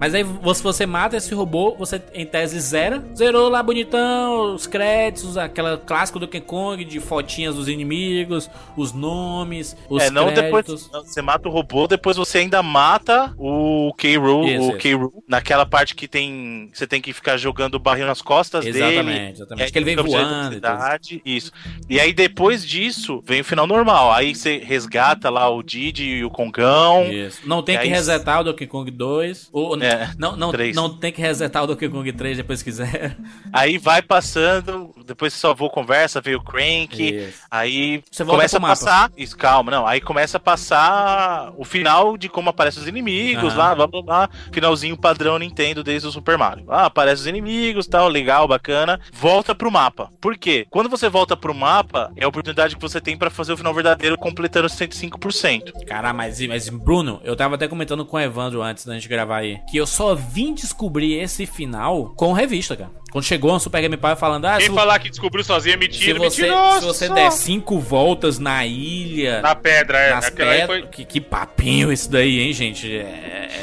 Mas aí, se você mata esse robô, você em tese zera. Zerou lá bonitão, os créditos, aquela clássico do King Kong de fotinhas dos inimigos, os nomes, os é, não depois créditos. não, você mata o robô, depois você ainda mata o K-Rool, Isso, o isso. K-Rool, naquela parte que tem, você tem que ficar jogando o barril nas costas dele. Exatamente, exatamente. Aí Que ele vem de voando e tudo. eletricidade, Isso. E aí depois disso, vem o final normal. Aí você resgata lá o Didi e o Kongão. Isso. Não tem E que aí- resetar o Donkey Kong 2. Ou, É, não, não, três. não tem que resetar o Donkey Kong 3 depois que quiser. Aí vai passando, depois você salvou conversa, veio o Crank. Isso. Aí Você volta começa a mapa. passar. Isso, calma, não. Aí começa a passar o final de como aparecem os inimigos Aham. lá, blá blá blá. Finalzinho padrão Nintendo desde o Super Mario. Ah, aparecem os inimigos tal, legal, bacana. Volta pro mapa. Por quê? Quando você volta pro mapa, é a oportunidade que você tem pra fazer o final verdadeiro completando 105%. Cara, mas, mas Bruno, eu tava até comentando com o Evandro antes da gente gravar aí, que eu só vim descobrir esse final com revista, cara. Quando chegou no Super Game Power falando, ah, se, Quem falar que descobriu sozinho é se mentira, você, mentiroso. se você der cinco voltas na ilha, Na pedra, é. nas Aquela pedras, foi... que, que papinho isso daí, hein, gente? É,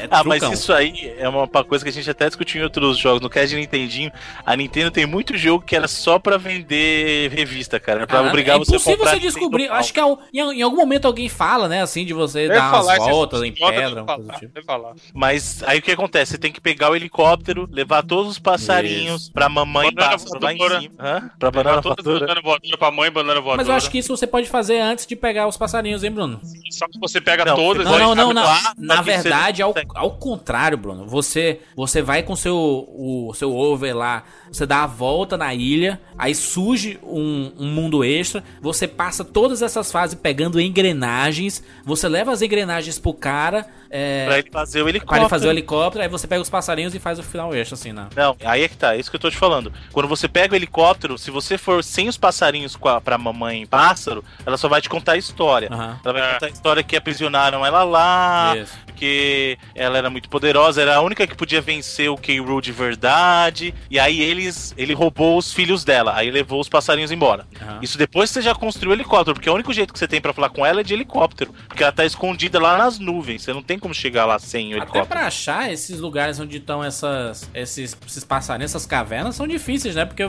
é Ah, mas isso aí é uma uma coisa que a gente até discutiu em outros jogos. No cast de Nintendinho, a Nintendo tem muito jogo que era só pra vender revista, cara. Pra Caramba, obrigar é você a impossível comprar você descobrir. Acho que ao- em, em algum momento alguém fala, né, assim, de você dar falar, umas voltas em pedra, deve uma coisa do falar, tipo. falar. Mas aí o que acontece? Você tem que pegar o helicóptero, levar todos os passarinhos Isso. pra mamãe Banana pássaro lá em cima. Hã? Pra banana voadora pra mãe, banana voadora. Mas eu acho que isso você pode fazer antes de pegar os passarinhos, hein, Bruno? Só que você pega Não, todas... Não, não, não, não. lá, Na verdade, ao, ao contrário, Bruno. Você, você vai com seu, o seu over lá, você dá a volta na ilha, aí surge um, um mundo extra, você passa todas essas fases pegando engrenagens, você leva as engrenagens pro cara, é, Pra ele fazer o pra helicóptero. ele fazer o helicóptero, aí você pega os passarinhos e faz o final extra, assim, né? Não, aí é que tá, é isso que eu tô te falando. Quando você pega o helicóptero, se você for sem os passarinhos a, pra mamãe pássaro, ela só vai te contar a história. Aham. Ela vai contar a história que aprisionaram ela lá, Isso. porque ela era muito poderosa, era a única que podia vencer o K. Rool de verdade. E aí eles, ele roubou os filhos dela, aí levou os passarinhos embora. Aham. Isso depois você já construiu o helicóptero, porque o único jeito que você tem pra falar com ela é de helicóptero, porque ela tá escondida lá nas nuvens, você não tem como chegar lá sem o Até helicóptero. pra achar esses lugares onde estão essas, esses, esses passarinhos, essas cavernas, são difíceis, né? Porque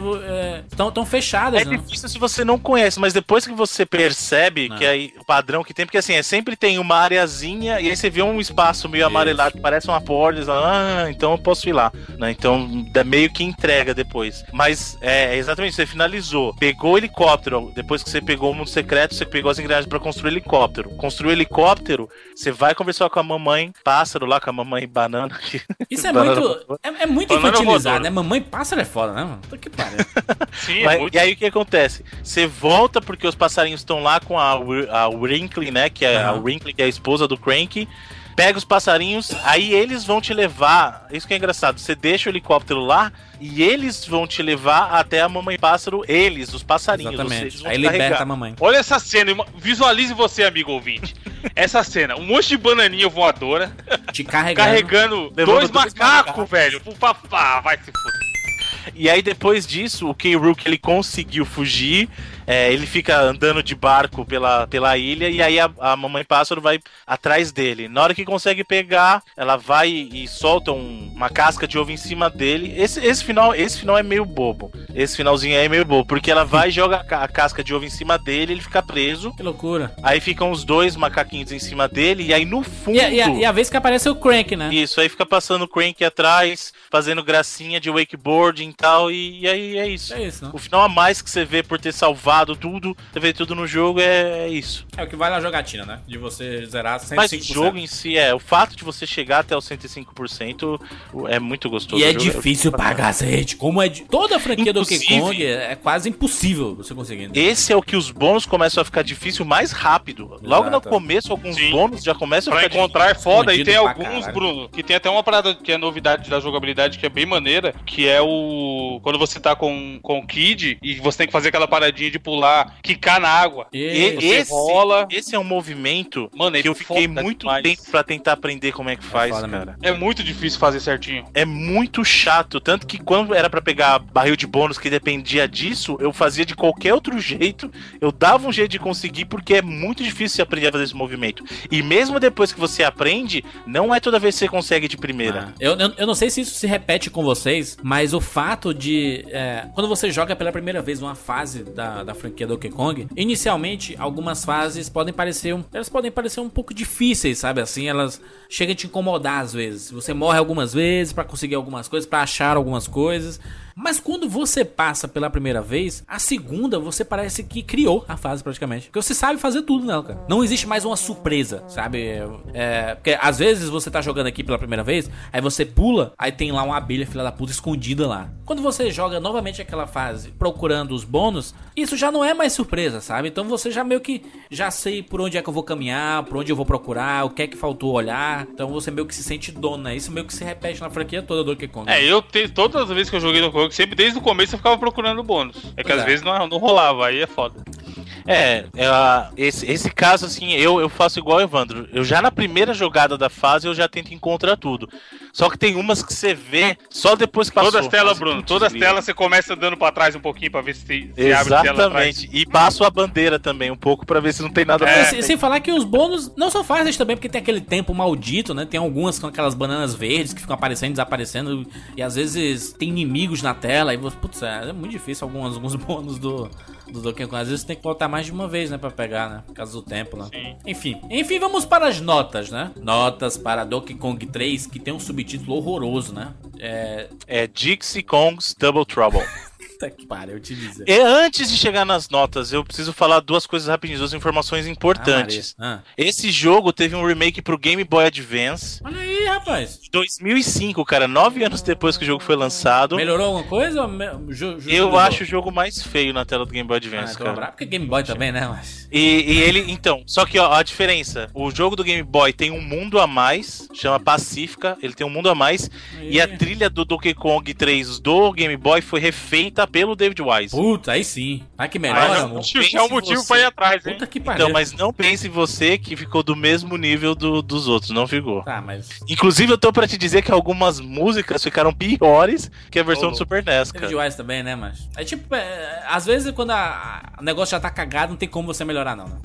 estão tão fechadas, É né? difícil se você não conhece, mas depois que você percebe Não. que aí o padrão que tem, porque assim, é sempre tem uma areazinha e aí você vê um espaço meio Isso. amarelado que parece uma porta, e você fala, ah, então eu posso ir lá, né? Então dá meio que entrega depois. Mas é exatamente, você finalizou, pegou o helicóptero, depois que você pegou o mundo secreto, você pegou as engrenagens pra construir o helicóptero. Construiu o helicóptero, você vai conversar com a mamãe pássaro lá, com a mamãe banana. Isso é Banana muito. É, é muito Banana infantilizado, voadora. né? Mamãe pássaro é foda, né? Puta que pariu. Sim, é Mas- muito... E aí o que acontece? Você volta porque os passarinhos estão lá com a, a Wrinkly, né? Que é a Aham. Wrinkly, que é a esposa do Crank. Pega os passarinhos, aí eles vão te levar. Isso que é engraçado. Você deixa o helicóptero lá e eles vão te levar até a mamãe pássaro. Eles, os passarinhos. seja, Exatamente. eles vão Aí liberta carregar. a mamãe. Olha essa cena, visualize você, amigo ouvinte. Essa cena, um monte de bananinha voadora, Te carregando. carregando dois macacos, velho. Pro papá, vai se fuder. E aí depois disso, o K-Rook ele conseguiu fugir. É, ele fica andando de barco pela, pela ilha e aí a, a mamãe pássaro vai atrás dele. Na hora que consegue pegar, ela vai e solta um- uma casca de ovo em cima dele. Esse, esse final, esse final é meio bobo. Esse finalzinho aí é meio bobo, porque ela vai e joga a, ca- a casca de ovo em cima dele, ele fica preso. Que loucura. Aí ficam os dois macaquinhos em cima dele e aí no fundo E, a- e a, e a vez que aparece o Crank, né? isso, aí fica passando o Crank atrás, fazendo gracinha de wakeboarding e tal, e, e aí é isso. É isso, né? O final a mais que você vê por ter salvado tudo, você vê tudo no jogo, é, é isso. É o que vale a jogatina, né? De você zerar 105%. Mas o jogo em si é, o fato de você chegar até os 105% é muito gostoso. E é O jogo difícil pra cacete. Como é de... Toda a franquia do Donkey Inclusive- Kong é é quase impossível você conseguir. né? Esse é o que os bônus começam a ficar difícil mais rápido. Logo no Exato. começo, alguns Sim. bônus já começam a Pra ficar encontrar é foda. E Escondido tem pra alguns, caralho. Bruno, que tem até uma parada que é novidade da jogabilidade que é bem maneira, que é o do. Quando você tá com, com o Kid e você tem que fazer aquela paradinha de pular, quicar na água. E, esse, rola. esse é um movimento Mano, é que eu fiquei muito demais. tempo pra tentar aprender como é que faz, foda cara. É muito difícil fazer certinho. É muito chato, tanto que quando era pra pegar barril de bônus que dependia disso, eu fazia de qualquer outro jeito, eu dava um jeito de conseguir porque é muito difícil você aprender a fazer esse movimento. E mesmo depois que você aprende, não é toda vez que você consegue de primeira. Ah, eu, eu, eu não sei se isso se repete com vocês, mas o fato de. é, quando você joga pela primeira vez uma fase da, da franquia Donkey Kong, inicialmente algumas fases podem parecer. Um, elas podem parecer um pouco difíceis, sabe? Assim, elas chegam a te incomodar às vezes. Você morre algumas vezes pra conseguir algumas coisas, pra achar algumas coisas. Mas quando você passa pela primeira vez, a segunda você parece que criou a fase praticamente. Porque você sabe fazer tudo nela, cara. Não existe mais uma surpresa, sabe? É, porque às vezes você tá jogando aqui pela primeira vez, aí você pula, aí tem lá uma abelha filha da puta escondida lá. Quando você joga novamente aquela fase procurando os bônus, isso já não é mais surpresa, sabe? Então você já meio que já sei por onde é que eu vou caminhar, por onde eu vou procurar, o que é que faltou olhar. Então você meio que se sente dona. Isso meio que se repete na franquia toda do Donkey Kong. É, eu te, todas as vezes que eu joguei no Kong, sempre desde o começo eu ficava procurando bônus. É que Pois às é. vezes não, não rolava, aí é foda. É, é, esse, esse caso, assim, eu, eu faço igual o Evandro. Eu já na primeira jogada da fase eu já tento encontrar tudo. Só que tem umas que você vê só depois que passou. Todas as telas, Bruno, todas as telas você começa dando pra trás um pouquinho pra ver se, se abre tela atrás. Exatamente. E passo a bandeira também um pouco pra ver se não tem nada É. Sem, sem falar que os bônus não são fáceis também, porque tem aquele tempo maldito, né? Tem algumas com aquelas bananas verdes que ficam aparecendo, desaparecendo, e às vezes tem inimigos na tela, e você, putz, é, é muito difícil alguns, alguns bônus do, do Donkey Kong. Às vezes tem que voltar mais de uma vez, né, pra pegar, né? Por causa do tempo, né? Sim. Enfim, enfim, vamos para as notas, né? Notas para Donkey Kong 3, que tem um subtítulo horroroso, né? É. É Dixie Kong's Double Trouble. Puta que pariu, eu te dizer. e antes de chegar nas notas, eu preciso falar duas coisas rapidinho, duas informações importantes. Ah, Maria. Esse jogo teve um remake pro Game Boy Advance Ah, olha aí, rapaz. em 2005, cara, nove anos depois que o jogo foi lançado. Melhorou alguma coisa? Ju- ju- Eu acho o jogo mais feio na tela do Game Boy Ah, Advance, então cara. brabo, porque Game Boy também, né? Mas... E, e ele, então, só que ó, a diferença: o jogo do Game Boy tem um mundo a mais, chama Pacífica, ele tem um mundo a mais, e a trilha do Donkey Kong 3 do Game Boy foi refeita pelo David Wise. Puta, aí sim. Ai que melhor, não, amor. é um motivo você. pra ir atrás, hein? Puta que pariu. Então, mas não pense em você que ficou do mesmo nível do- dos outros, não ficou. Tá, mas. Inclusive, eu tô pra te dizer que algumas músicas ficaram piores que a versão Ô, do Super NES, David cara. Wise também, né, mas. É tipo, é, às vezes quando a, a- o negócio já tá cagado, não tem como você melhorar, não, né?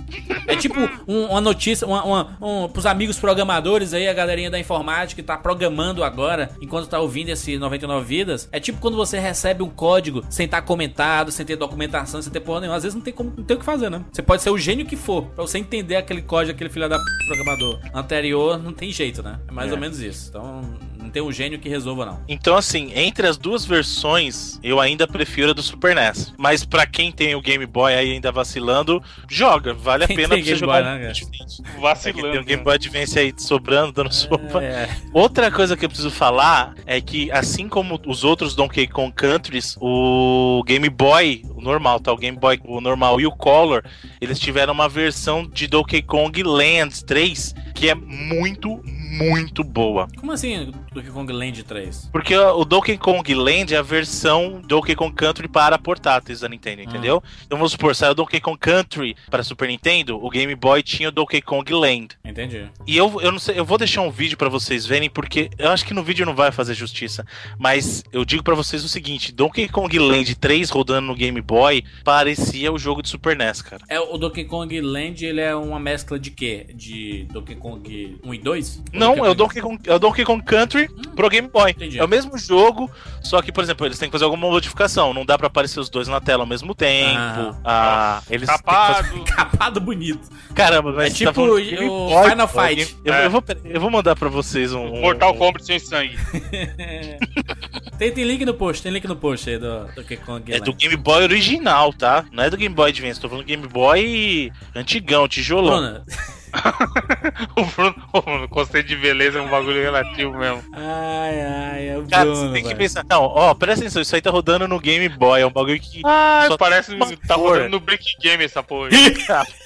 É tipo um- uma notícia, uma, uma, um, pros amigos programadores aí, a galerinha da informática que tá programando agora, enquanto tá ouvindo esse 99 Vidas. É tipo quando você recebe um código sem estar comentado, sem ter documentação, sem ter porra nenhuma. Às vezes não tem como, não tem o que fazer, né? Você pode ser o gênio que for, pra você entender aquele código, aquele filho da p... programador anterior, não tem jeito, né? É mais É. ou menos isso. Então, não tem um gênio que resolva, não. Então, assim, entre as duas versões, eu ainda prefiro a do Super NES. Mas pra quem tem o Game Boy aí ainda vacilando, joga. Vale a Quem pena tem pra você Game jogar Boy, um né, diferente. É que Vacilando. tem o Game né? Boy Advance aí sobrando, dando sopa. É. Outra coisa que eu preciso falar é que, assim como os outros Donkey Kong Countries, o Game Boy, o normal, tá? O Game Boy, o normal e o Color, eles tiveram uma versão de Donkey Kong Land 3 que é muito, muito boa. Como assim Donkey Kong Land 3? Porque o Donkey Kong Land é a versão Donkey Kong Country para portáteis da Nintendo, entendeu? Então vamos supor, saiu o Donkey Kong Country para Super Nintendo, o Game Boy tinha o Donkey Kong Land. Entendi. E eu, eu não sei, eu vou deixar um vídeo pra vocês verem, porque eu acho que no vídeo não vai fazer justiça. Mas eu digo pra vocês o seguinte: Donkey Kong Land 3 rodando no Game Boy parecia o jogo de Super NES, cara. É, o Donkey Kong Land, ele é uma mescla de quê? De Donkey Kong 1 e 2? Não, é o Donkey Kong, é o Donkey Kong Country pro Game Boy. Entendi. É o mesmo jogo, só que, por exemplo, eles têm que fazer alguma modificação. Não dá pra aparecer os dois na tela ao mesmo tempo. Ah. Ah, eles que fazer- Capado. Capado bonito. Caramba, mas É você tipo tá falando o- Boy, Final pô, Fight. Eu, É. eu vou, eu vou mandar pra vocês um. um- Mortal um- Kombat sem sangue. tem, tem link no post, tem link no post aí do Donkey Kong É do Game Boy original, tá? Não é do Game Boy Advance, tô falando Game Boy antigão, tijolão. Bruna. o Bruno, o Bruno, conceito de beleza é um bagulho relativo mesmo. Ai, ai, é o Cara, Bruno, você tem que pensar. Não, ó, presta atenção, isso aí tá rodando no Game Boy, é um bagulho que. Ah, Só parece uma tá rodando no Brick Game essa porra.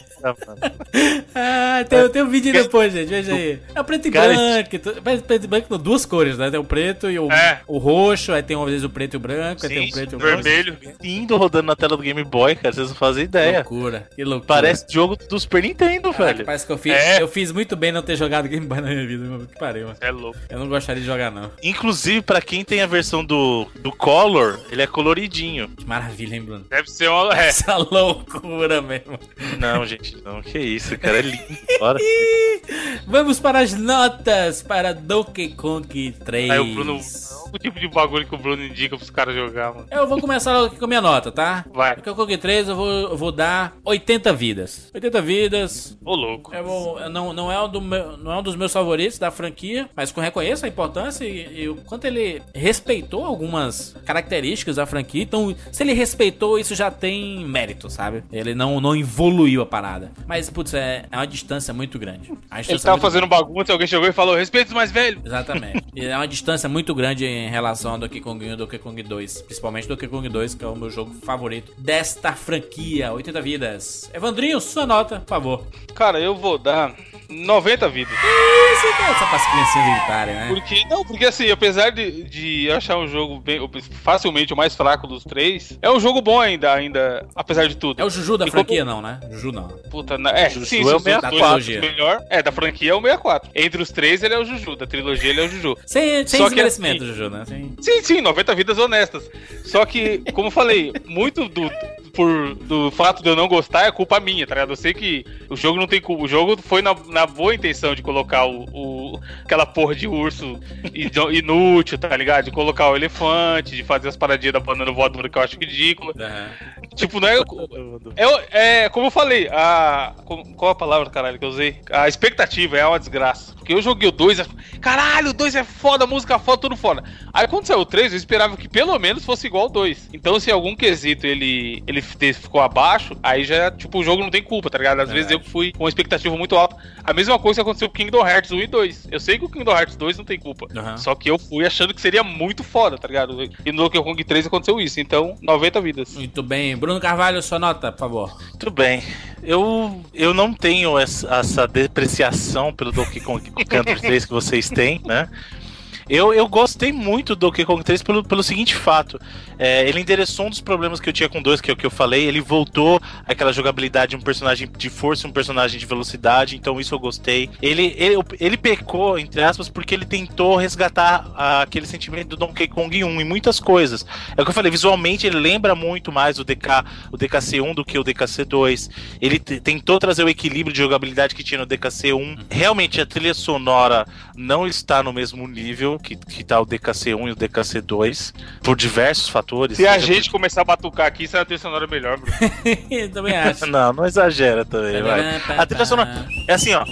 Ah, tem, tem um vídeo depois, gente. Veja aí. É o preto e Cara, branco. Preto e branco, não, duas cores, né? Tem o preto e o, É. o roxo. Aí tem uma vez o preto e o branco. aí tem Sim, o preto e o Vermelho. Lindo rodando na tela do Game Boy, cara. Vocês não fazem ideia. Loucura. Que loucura. Parece jogo do Super Nintendo, Caraca, velho. Parece que eu fiz, É. eu fiz muito bem não ter jogado Game Boy na minha vida. meu. Que pariu, mano. É louco. Eu não gostaria de jogar, não. Inclusive, pra quem tem a versão do, do Color, ele é coloridinho. Que maravilha, hein, Bruno? Deve ser uma. É. Essa loucura mesmo. Não, gente, não. Que isso, cara. É lindo. Bora. Vamos para as notas para Donkey Kong 3. Aí o Bruno. O tipo de bagulho que o Bruno indica pros caras jogar, mano. Eu vou começar logo aqui com a minha nota, tá? Vai. Donkey Kong 3 eu vou, eu vou dar 80 vidas. 80 vidas. Ô, louco. Vou- eu não, não, é um do meu- não é um dos meus favoritos da franquia, mas reconheço a importância e, e o quanto ele respeitou algumas características da franquia. Então, se ele respeitou, isso já tem mérito, sabe? Ele não, não evoluiu a parada. Mas, putz, é, é uma distância muito grande. A Ele tava fazendo bagunça, alguém chegou e falou: respeita os mais velhos. Exatamente. E é uma distância muito grande em relação ao Donkey Kong 1 e Donkey Kong 2. Principalmente Donkey Kong 2, que é o meu jogo favorito desta franquia. 80 vidas. Evandrinho, sua nota, por favor. Cara, eu vou dar 90 vidas. Isso, cara, as criancinhas gritarem, né? Porque, não, porque assim, apesar de, de achar um jogo bem, facilmente o mais fraco dos três, é um jogo bom ainda, ainda, apesar de tudo. É o Juju da E franquia, não, né? Juju não. Puta, na- é, Juju sim, é o os dois 64. são melhor. É, da franquia é o 64. Entre os três, ele é o Juju. Da trilogia, ele é o Juju. Sem, sem Só que assim- Juju, né? Sem... Sim, sim, 90 vidas honestas. Só que, como eu falei, muito do, por, do fato de eu não gostar é culpa minha, tá ligado? Eu sei que o jogo não tem culpa. O jogo foi na, na boa intenção de colocar o, o- aquela porra de urso inútil, tá ligado? De colocar o elefante, de fazer as paradinhas da banana voadora que eu acho ridícula. Tipo, não é. É, é como eu falei, a. Qual a palavra, caralho, que eu usei? A expectativa é uma desgraça. Porque eu joguei o 2, é, caralho, o 2 é foda, a música é foda, tudo foda. Aí quando saiu o 3, eu esperava que pelo menos fosse igual ao 2. Então, se em algum quesito ele, ele ficou abaixo, aí já, tipo, o jogo não tem culpa, tá ligado? Às vezes eu fui com uma expectativa muito alta. A mesma coisa que aconteceu com Kingdom Hearts 1 e 2. Eu sei que o Kingdom Hearts 2 não tem culpa. Aham. Só que eu fui achando que seria muito foda, tá ligado? E no Donkey Kong 3 aconteceu isso. Então, 90 vidas. Muito bem. Bruno Carvalho, sua nota, por favor. Tudo bem. Eu, eu não tenho essa, essa depreciação pelo Donkey Kong Country 3 que vocês têm, né? Eu, eu gostei muito do Donkey Kong 3 pelo, pelo seguinte fato. É, ele endereçou um dos problemas que eu tinha com dois, que é o que eu falei. Ele voltou aquela jogabilidade de um personagem de força um personagem de velocidade. Então isso eu gostei. Ele, ele, ele pecou, entre aspas, porque ele tentou resgatar aquele sentimento do Donkey Kong 1 em muitas coisas. É o que eu falei, visualmente ele lembra muito mais o DK, o DKC1 do que o DKC2. Ele te- tentou trazer o equilíbrio de jogabilidade que tinha no DKC1. Realmente a trilha sonora não está no mesmo nível que, que tá o DKC1 e o DKC2, por diversos fatores. Se a Seja por- gente começar a batucar aqui, será a trilha sonora melhor, Bruno. Também acho. Não, não exagera também, vai. A trilha sonora. É assim, ó.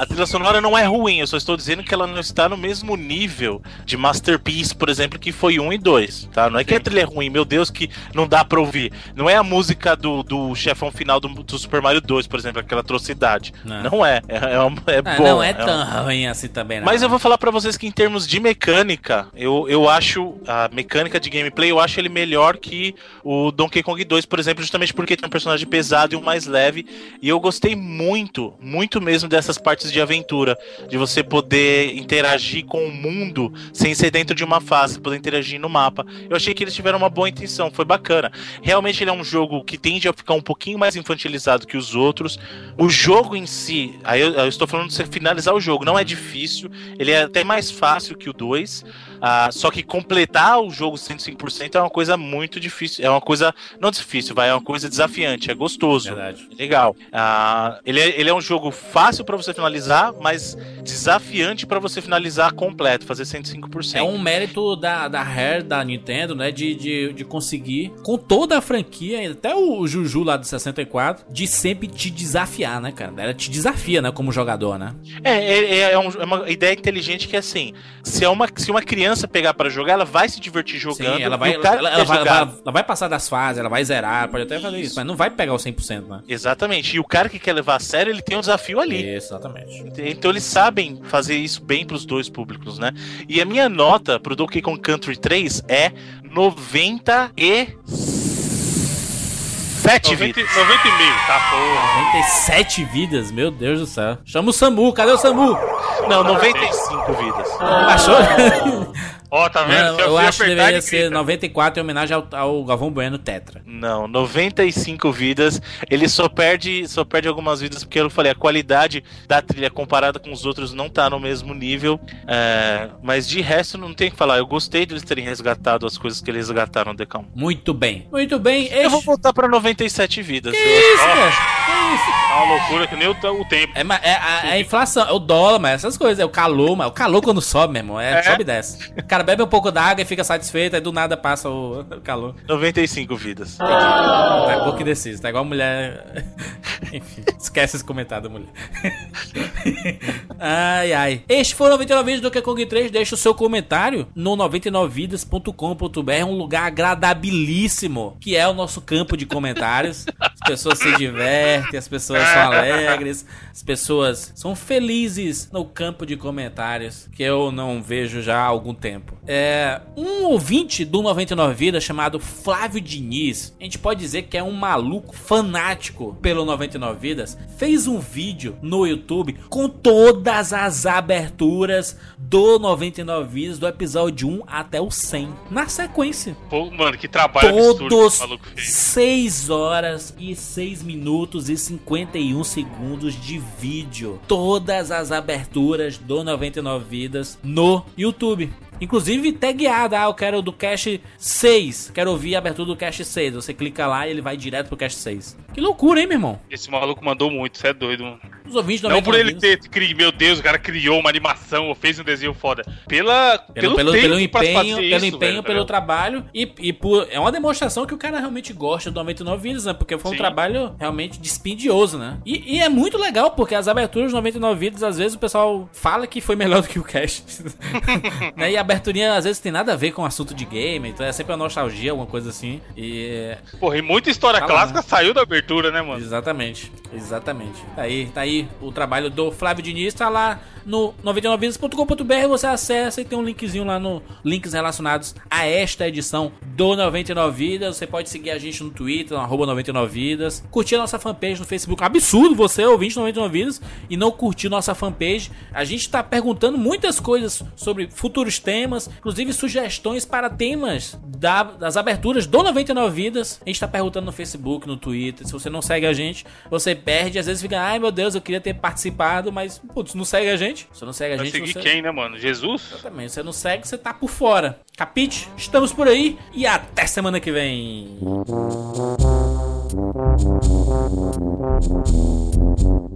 A trilha sonora não é ruim, eu só estou dizendo que ela não está no mesmo nível de Masterpiece, por exemplo, que foi 1 e 2, tá? Não é que a trilha é ruim, meu Deus, que não dá pra ouvir. Não é a música do, do chefão final do, do Super Mario 2, por exemplo, aquela atrocidade. Não. Não, é. É, é, um- é Ah, bom. não é um- tão ruim assim também, não. mas eu vou falar pra vocês que em termos de mecânica, eu, eu acho a mecânica de gameplay, eu acho ele melhor que o Donkey Kong 2, por exemplo, justamente porque tem um personagem pesado e um mais leve. E eu gostei muito, muito mesmo dessas partes de aventura, de você poder interagir com o mundo sem ser dentro de uma fase, poder interagir no mapa. Eu achei que eles tiveram uma boa intenção, foi bacana. Realmente ele é um jogo que tende a ficar um pouquinho mais infantilizado que os outros. O jogo em si, aí eu, eu estou falando de você finalizar o jogo, não é difícil, ele é até mais fácil que o 2. Ah, só que completar o jogo 105% é uma coisa muito difícil. É uma coisa. Não difícil, vai, é uma coisa desafiante, é gostoso. Verdade. Legal. Ah, ele, é, ele é um jogo fácil pra você finalizar, mas desafiante pra você finalizar completo, fazer 105%. É um mérito da, da Rare, da Nintendo, né? De, de, de conseguir, com toda a franquia, até o Juju lá do 64, de sempre te desafiar, né, cara? Ela te desafia, né, como jogador, né? É, é, é um- é uma ideia inteligente que é assim: se, é uma, se uma criança pegar pra jogar, ela vai se divertir jogando. Sim, ela vai, ela, ela ela vai- ela vai passar das fases, ela vai zerar, pode até fazer isso, mas não vai pegar o 100%, né? Exatamente. E o cara que quer levar a sério, ele tem um desafio ali. Exatamente. Então eles sabem fazer isso bem pros dois públicos, né? E a minha nota pro Donkey Kong Country 3 é 97 97 90, vidas. 90 e meio, tá porra. 97 vidas, meu Deus do céu. Chama o Samu, cadê o Samu? Não, 95 vidas. Achou? Ó, tá vendo? Eu fui acho que apertar, deveria ser grita. 94 em homenagem ao, ao Galvão Bueno Tetra. Não, 95 vidas. Ele só perde, só perde algumas vidas porque eu falei, a qualidade da trilha comparada com os outros não tá no mesmo nível. É, mas de resto não tem o que falar. Eu gostei de eles terem resgatado as coisas que eles resgataram Decão. Muito bem. Muito bem. Eu vou Este... voltar pra 97 vidas. Que Eu isso, cara? Que isso? É uma loucura que nem o, o tempo. É, é a, é a inflação, é o dólar, mas essas coisas, é o calor, mas o calor quando sobe, meu irmão, é, É. sobe e desce. O cara bebe um pouco d'água e fica satisfeito, aí do nada passa o, o calor. 95 vidas. Entendi. Tá pouco indeciso, tá igual mulher. Enfim, esquece esse comentário da mulher. ai, ai. Este foi o 99 Vidas do Que Kong 3. Deixa o seu comentário no 99vidas.com.br, um lugar agradabilíssimo, que é o nosso campo de comentários. As pessoas se divertem, as pessoas são alegres, as pessoas são felizes no campo de comentários, que eu não vejo já há algum tempo. É, um ouvinte do 99 Vidas chamado Flávio Diniz, a gente pode dizer que é um maluco fanático pelo 99 Vidas, fez um vídeo no YouTube com todas as aberturas do 99 Vidas do episódio 1 até o 100, na sequência. Pô, mano, que trabalho absurdo Todos fez. 6 horas e 6 minutos e 51 segundos de vídeo. Todas as aberturas do 99 Vidas no YouTube. Inclusive tagueada, ah, eu quero do Cache 6. Quero ouvir a abertura do Cache 6. Você clica lá e ele vai direto pro Cache 6. Que loucura, hein, meu irmão? Esse maluco mandou muito, você é doido, mano. Os ouvintes Não por 99 ele ter criado, meu Deus, o cara criou uma animação ou fez um desenho foda. Pela, Pelo, pelo, pelo, empenho, pelo isso, empenho, velho, pelo trabalho e, e por, é uma demonstração que o cara realmente gosta do 99 Vidas, né? Porque foi um Sim. trabalho realmente dispendioso, né? E, e é muito legal, porque as aberturas do 99 Vidas, às vezes o pessoal fala que foi melhor do que o Cash. né? E a aberturinha, às vezes, tem nada a ver com assunto de game, então é sempre uma nostalgia, alguma coisa assim. E. Porra, e muita história Tá lá, clássica né? saiu da abertura, né, mano? Exatamente, exatamente. Tá aí, tá aí o trabalho do Flávio Diniz, tá lá no 99vidas.com.br, você acessa e tem um linkzinho lá no links relacionados a esta edição do 99 Vidas. Você pode seguir a gente no Twitter, no arroba 99vidas, curtir a nossa fanpage no Facebook. Absurdo você, ouvinte do 99 Vidas, e não curtir nossa fanpage. A gente tá perguntando muitas coisas sobre futuros temas, temas, inclusive sugestões para temas da, das aberturas do 99 Vidas. A gente tá perguntando no Facebook, no Twitter. Se você não segue a gente, você perde. Às vezes fica, ai meu Deus, eu queria ter participado, mas, putz, não segue a gente. Você não segue a gente. Seguir você... quem, né, mano? Jesus? Exatamente. Você não segue, você tá por fora. Capite? Estamos por aí e até semana que vem.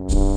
Música.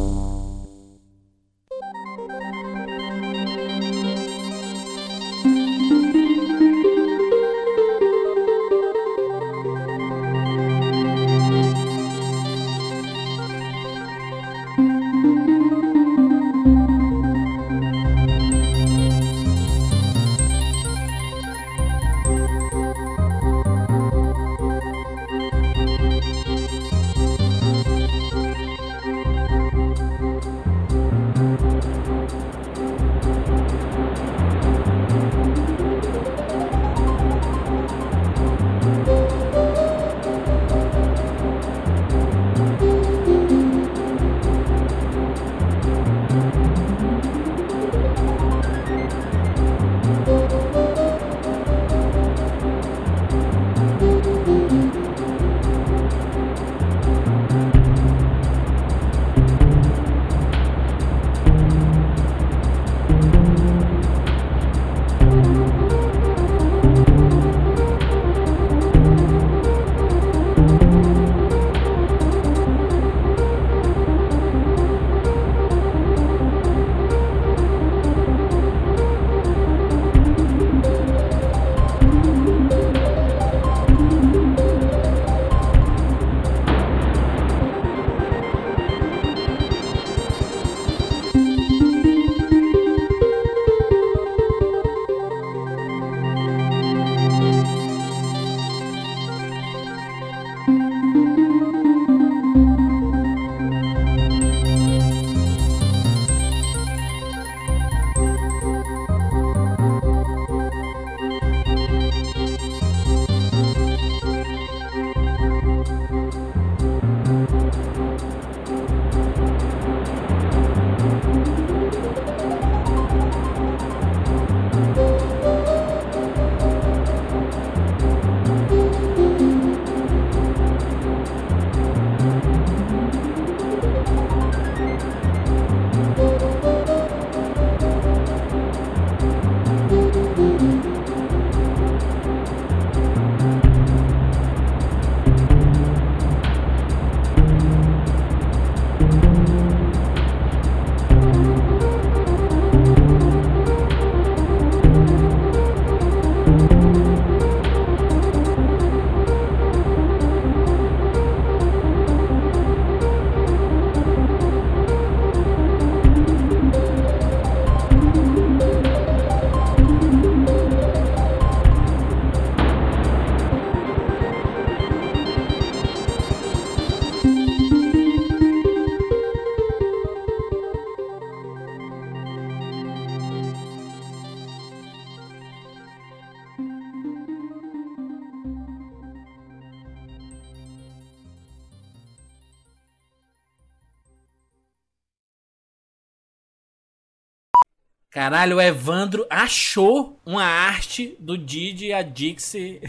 Caralho, o Evandro achou uma arte do Didi e a Dixie.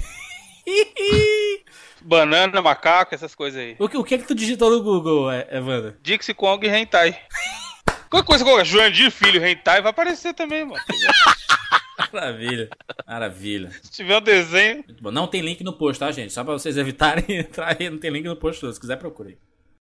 Banana, macaco, essas coisas aí. o, que, o que é que tu digitou no Google, Evandro? Dixie Kong e Hentai. Qualquer coisa que Jurandir Filho Hentai vai aparecer também, mano. Maravilha, maravilha. Se tiver um desenho. Não tem link no post, tá, gente? Só pra vocês evitarem entrar aí, não tem link no post, se quiser procure.